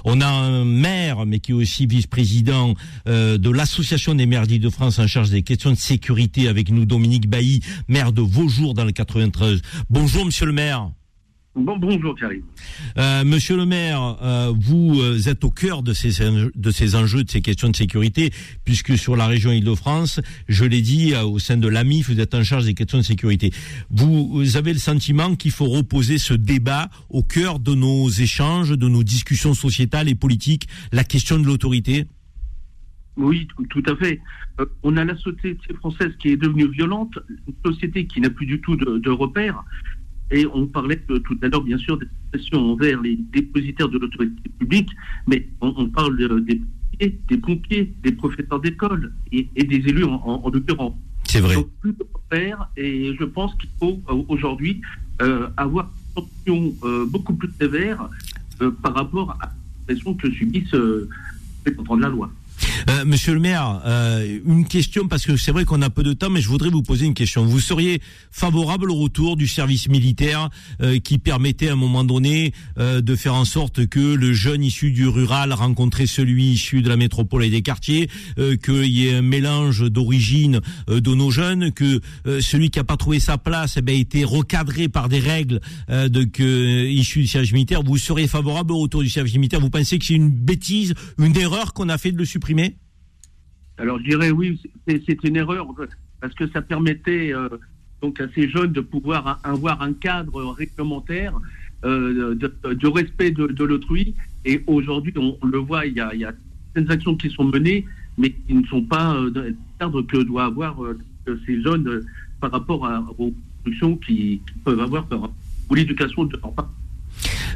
On a un maire, mais qui est aussi vice-président euh, de l'association des maires d'Île-de-France en charge des questions de sécurité avec nous Dominique Bailly, maire de Vaujour dans le 93. Bonjour monsieur le maire. Bon, bonjour Karim. Euh, monsieur le maire, euh, vous euh, êtes au cœur de ces, de ces enjeux, de ces questions de sécurité, puisque sur la région Île-de-France, je l'ai dit, au sein de l'AMIF, vous êtes en charge des questions de sécurité. Vous, avez le sentiment qu'il faut reposer ce débat au cœur de nos échanges, de nos discussions sociétales et politiques, la question de l'autorité? Oui, tout à fait. on a la société française qui est devenue violente, une société qui n'a plus du tout de, de repères. Et on parlait tout à l'heure, bien sûr, des pressions envers les dépositaires de l'autorité publique, mais on, parle des pompiers, des pompiers, des professeurs d'école et, des élus en, en, l'occurrence. C'est vrai. Donc, plus de faire, et je pense qu'il faut euh, aujourd'hui euh, avoir une sanction euh, beaucoup plus sévère par rapport à la pression que subissent les contrôles de la loi. Euh, monsieur le maire, euh, une question parce que c'est vrai qu'on a peu de temps, mais je voudrais vous poser une question. Vous seriez favorable au retour du service militaire euh, qui permettait à un moment donné de faire en sorte que le jeune issu du rural rencontrait celui issu de la métropole et des quartiers, qu'il y ait un mélange d'origine de nos jeunes, que celui qui n'a pas trouvé sa place eh ben, été recadré par des règles de que issues du service militaire. Vous seriez favorable au retour du service militaire? Vous pensez que c'est une bêtise, une erreur qu'on a fait de le supprimer? Alors je dirais oui, c'est une erreur parce que ça permettait euh, donc à ces jeunes de pouvoir avoir un cadre réglementaire euh, de, respect de, l'autrui. Et aujourd'hui, on, le voit, il y, a, certaines actions qui sont menées, mais qui ne sont pas euh, le cadre que doit avoir ces jeunes par rapport à, aux instructions qui, peuvent avoir pour l'éducation de.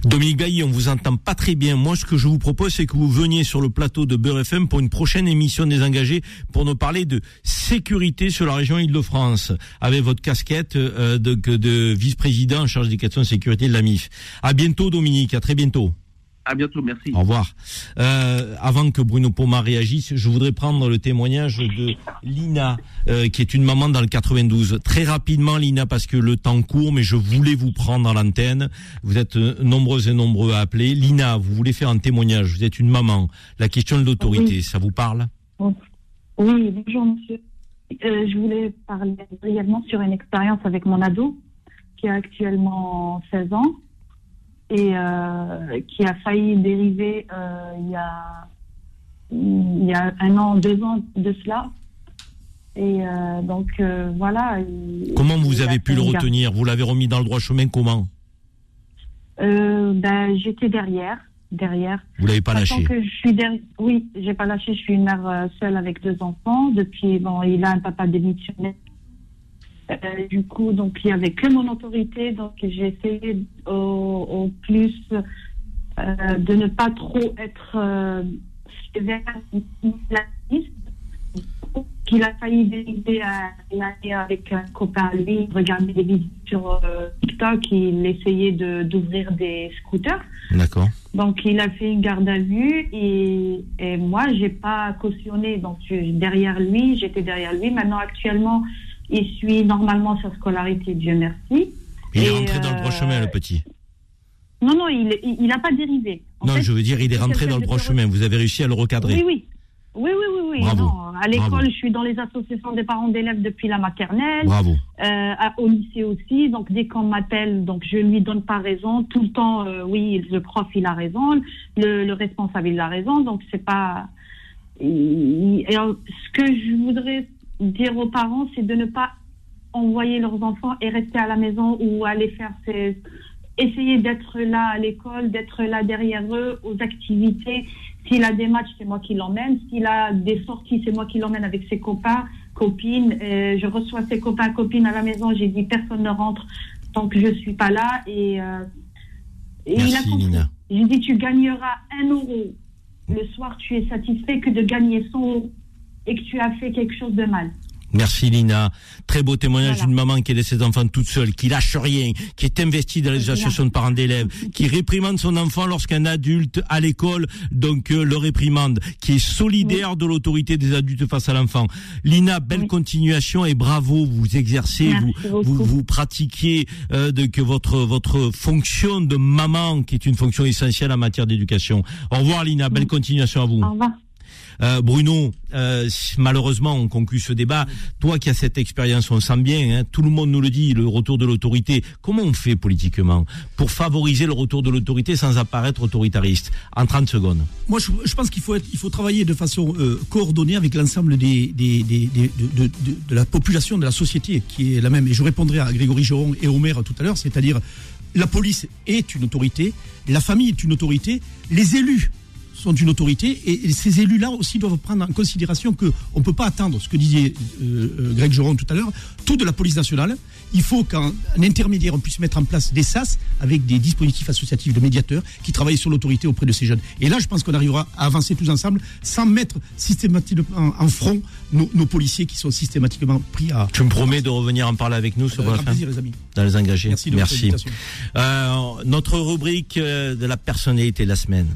Dominique Bailly, on vous entend pas très bien. Moi, ce que je vous propose, c'est que vous veniez sur le plateau de Beurre FM pour une prochaine émission des engagés pour nous parler de sécurité sur la région Île-de-France avec votre casquette euh, de, de vice-président en charge des questions de sécurité de la MIF. À bientôt, Dominique. À très bientôt. À bientôt, merci. Au revoir. Euh, avant que Bruno Poma réagisse, je voudrais prendre le témoignage de Lina, euh, qui est une maman dans le 92. Très rapidement, Lina, parce que le temps court, mais je voulais vous prendre à l'antenne. Vous êtes euh, nombreuses et nombreux à appeler. Lina, vous voulez faire un témoignage. Vous êtes une maman. La question de l'autorité, ça vous parle? Oui, bonjour monsieur. je voulais parler brièvement sur une expérience avec mon ado, qui a actuellement 16 ans et euh, qui a failli dériver euh, il, y a, il y a un an, deux ans de cela. Et euh, donc voilà. comment vous avez pu le retenir? Vous l'avez remis dans le droit chemin comment? Ben, J'étais derrière. derrière. Vous l'avez pas lâché que je suis derrière. Oui, j'ai pas lâché. Je suis une mère seule avec deux enfants. Depuis, bon, il a un papa démissionnaire euh, du coup, donc il n'y avait que mon autorité, donc j'ai essayé au, plus euh, de ne pas trop être euh, sévère qu'il a failli dériver à aller avec un copain à lui, regarder des vidéos sur TikTok, il essayait d'ouvrir des scooters. D'accord. Donc il a fait une garde à vue et, et moi j'ai pas cautionné, donc derrière lui, j'étais derrière lui. Maintenant actuellement, il suit normalement sa scolarité, Dieu merci. Il est rentré dans le droit chemin, le petit. Non, non, il n'a pas dérivé. En non, fait, je veux dire, il est rentré dans le droit chemin. Vous avez réussi à le recadrer. Oui, oui. Oui, oui, oui, oui. Bravo. Non, à l'école, je suis dans les associations des parents d'élèves depuis la maternelle. Bravo. Euh, au lycée aussi. Donc, dès qu'on m'appelle, donc je lui donne pas raison. Tout le temps, euh, oui, le prof, il a raison. Le, le responsable, il a raison. Donc, c'est pas. et, euh, ce que je voudrais dire aux parents, c'est de ne pas envoyer leurs enfants et rester à la maison ou aller faire ces. Essayer d'être là à l'école, d'être là derrière eux, aux activités. S'il a des matchs, c'est moi qui l'emmène. S'il a des sorties, c'est moi qui l'emmène avec ses copains, copines. Euh, je reçois ses copains, copines à la maison. J'ai dit personne ne rentre tant que je suis pas là. Et, euh, et il a compris. Nina. J'ai dit tu gagneras un euro le soir, tu es satisfait que de gagner 100 euros et que tu as fait quelque chose de mal. Merci Lina. Très beau témoignage Voilà. d'une maman qui laisse ses enfants toute seule, qui lâche rien, qui est investie dans les associations de parents d'élèves, qui réprimande son enfant lorsqu'un adulte à l'école donc euh, le réprimande, qui est solidaire de l'autorité des adultes face à l'enfant. Lina, belle continuation et bravo, vous exercez, Merci vous, beaucoup. vous vous pratiquez euh, de que votre votre fonction de maman qui est une fonction essentielle en matière d'éducation. Au revoir Lina, belle continuation à vous. Au revoir. Euh, Bruno, euh, malheureusement, on conclut ce débat. Toi qui as cette expérience, on sent bien, hein, tout le monde nous le dit, le retour de l'autorité. Comment on fait politiquement pour favoriser le retour de l'autorité sans apparaître autoritariste En 30 secondes? Moi, je, pense qu'il faut, être- il travailler de façon euh, coordonnée avec l'ensemble des, des, de, la population, de la société, qui est la même. Et je répondrai à Grégory Joron et Omer tout à l'heure, c'est-à-dire la police est une autorité, la famille est une autorité, les élus sont une autorité et, ces élus-là aussi doivent prendre en considération que on peut pas attendre ce que disait euh, euh, Greg Joron tout à l'heure, tout de la police nationale. Il faut qu'en en intermédiaire on puisse mettre en place des SAS avec des dispositifs associatifs de médiateurs qui travaillent sur l'autorité auprès de ces jeunes. Et là, je pense qu'on arrivera à avancer tous ensemble sans mettre systématiquement en, en front nos, nos policiers qui sont systématiquement pris à. Tu me promets de revenir en parler avec nous sur BFM grand plaisir, les amis. Dans les engagés. Merci de votre invitation. Euh, notre rubrique euh, de la personnalité de la semaine.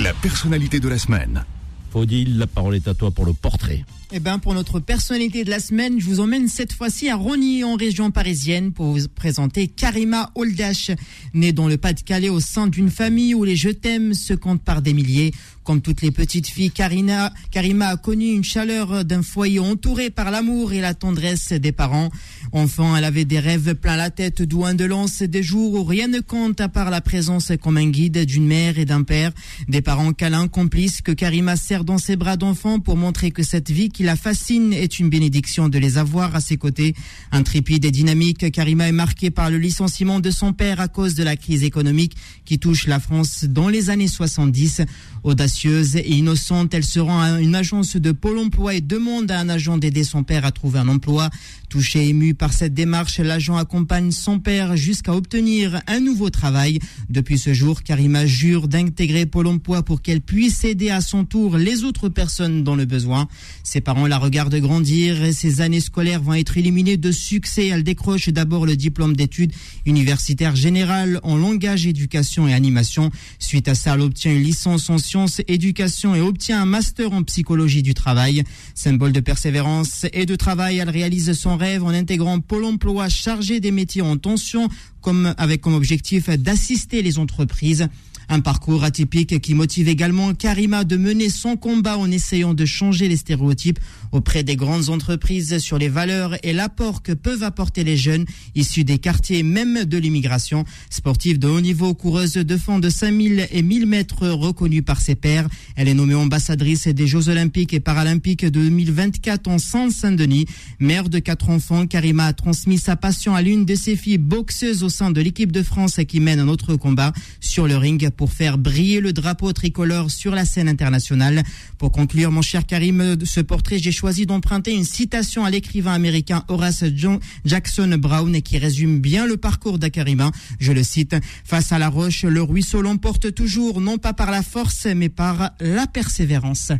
La personnalité de la semaine. Faudil, la parole est à toi pour le portrait. Eh ben, pour notre personnalité de la semaine, je vous emmène cette fois-ci à Rogny, en région parisienne, pour vous présenter Karima Oldash, née dans le Pas-de-Calais au sein d'une famille où les je t'aime se comptent par des milliers. Comme toutes les petites filles, Karina, Karima a connu une chaleur d'un foyer entouré par l'amour et la tendresse des parents. Enfant, elle avait des rêves plein la tête, d'où indolence, des jours où rien ne compte à part la présence comme un guide d'une mère et d'un père, des parents câlins, complices que Karima serre dans ses bras d'enfant pour montrer que cette vie la fascine est une bénédiction de les avoir à ses côtés. Intrépide et dynamique, Karima est marquée par le licenciement de son père à cause de la crise économique qui touche la France dans les années 70. Audacieuse et innocente, elle se rend à une agence de Pôle emploi et demande à un agent d'aider son père à trouver un emploi. Touché et ému par cette démarche, l'agent accompagne son père jusqu'à obtenir un nouveau travail. Depuis ce jour, Karima jure d'intégrer Pôle emploi pour qu'elle puisse aider à son tour les autres personnes dans le besoin. Ses parents la regardent grandir et ses années scolaires vont être illuminées de succès. Elle décroche d'abord le diplôme d'études universitaires générales en langage, éducation et animation. Suite à ça, elle obtient une licence en sciences, éducation et obtient un master en psychologie du travail. Symbole de persévérance et de travail, elle réalise son rêve en intégrant Pôle emploi chargé des métiers en tension, comme, avec comme objectif d'assister les entreprises. Un parcours atypique qui motive également Karima de mener son combat en essayant de changer les stéréotypes auprès des grandes entreprises sur les valeurs et l'apport que peuvent apporter les jeunes issus des quartiers même de l'immigration. Sportive de haut niveau, coureuse de fond de 5000 et 1000 mètres reconnue par ses pairs. Elle est nommée ambassadrice des Jeux Olympiques et Paralympiques de 2024 en Seine-Saint-Denis. Mère de quatre enfants, Karima a transmis sa passion à l'une de ses filles boxeuses au sein de l'équipe de France qui mène un autre combat sur le ring pour faire briller le drapeau tricolore sur la scène internationale. Pour conclure, mon cher Karim, ce portrait, j'ai choisi d'emprunter une citation à l'écrivain américain Horace John Jackson Brown qui résume bien le parcours d'Akarima. Je le cite, face à la roche, le ruisseau l'emporte toujours, non pas par la force, mais par la persévérance.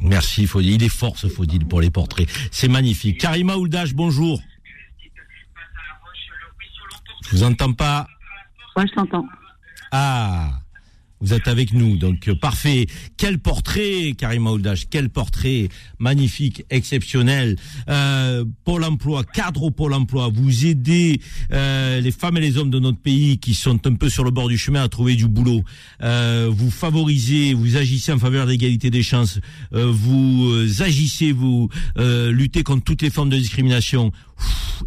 Merci Faudil. Il est fort ce Faudil pour les portraits. C'est magnifique. Karima Ouldash, bonjour. Je vous entends pas. Ouais, je t'entends. Ah. Vous êtes avec nous, donc euh, parfait. Quel portrait, Karim Aoudache, quel portrait magnifique, exceptionnel. Euh, Pôle emploi, cadre au Pôle emploi, vous aidez euh, les femmes et les hommes de notre pays qui sont un peu sur le bord du chemin à trouver du boulot. Euh, vous favorisez, vous agissez en faveur de l'égalité des chances. Euh, vous euh, agissez, vous luttez contre toutes les formes de discrimination.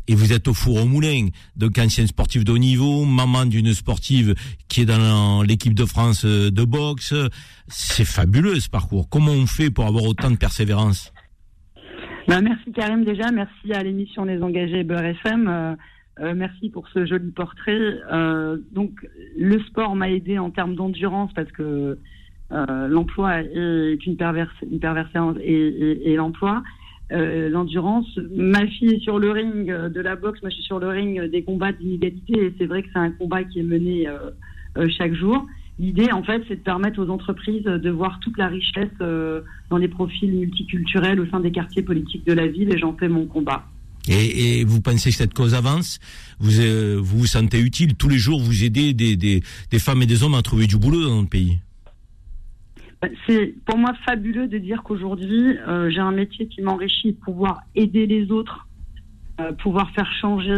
Et vous êtes au four au moulin. Donc ancienne sportive de haut niveau, maman d'une sportive qui est dans l'équipe de France euh, de boxe. C'est fabuleux ce parcours. Comment on fait pour avoir autant de persévérance Ben, merci Karim déjà, merci à l'émission Les Engagés Beurre FM. euh, euh, merci pour ce joli portrait. Donc le sport m'a aidé en termes d'endurance parce que l'emploi est une, perverse, une perversion et, l'emploi. L'endurance. Ma fille est sur le ring de la boxe, moi je suis sur le ring des combats d'inégalité et c'est vrai que c'est un combat qui est mené chaque jour. L'idée, en fait, c'est de permettre aux entreprises de voir toute la richesse euh, dans les profils multiculturels au sein des quartiers politiques de la ville et j'en fais mon combat. et, et vous pensez que cette cause avance? Vous, euh, vous vous sentez utile tous les jours Vous aidez des, des, des femmes et des hommes à trouver du boulot dans notre pays? C'est pour moi fabuleux de dire qu'aujourd'hui, euh, j'ai un métier qui m'enrichit, pouvoir aider les autres, pouvoir faire changer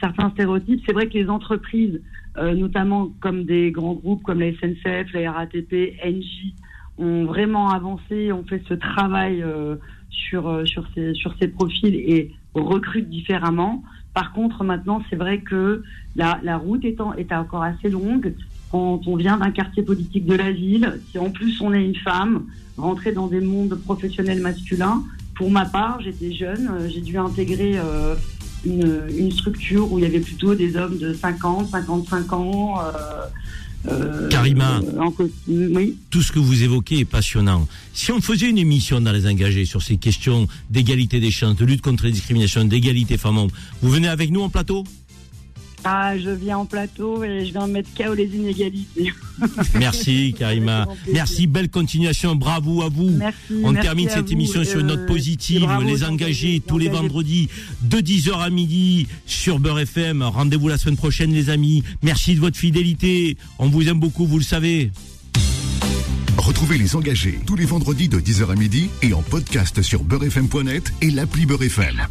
certains stéréotypes. C'est vrai que les entreprises, euh, notamment comme des grands groupes comme la SNCF, la RATP, Engie, ont vraiment avancé, ont fait ce travail euh, sur, euh, sur, ces, sur ces profils et recrutent différemment. Par contre, maintenant, c'est vrai que la, la route étant, est encore assez longue, quand on vient d'un quartier politique de la ville, si en plus on est une femme, rentrer dans des mondes professionnels masculins, pour ma part, j'étais jeune, j'ai dû intégrer une, une structure où il y avait plutôt des hommes de 50, 55 ans. euh, euh, Karima, en oui. tout ce que vous évoquez est passionnant. Si on faisait une émission dans les engagés sur ces questions d'égalité des chances, de lutte contre les discriminations, d'égalité femmes-hommes, vous venez avec nous en plateau? Ah, je viens en plateau et je viens mettre KO les inégalités. Merci Karima. Merci, belle continuation, bravo à vous. Merci, On merci termine cette vous, émission sur une euh, note positive. Les engagés tous les vendredis de 10h à midi sur Beurre FM. Rendez-vous la semaine prochaine les amis. Merci de votre fidélité. On vous aime beaucoup, vous le savez. Retrouvez les engagés tous les vendredis de 10h à midi et en podcast sur beurrefm.net et l'appli Beurre FM.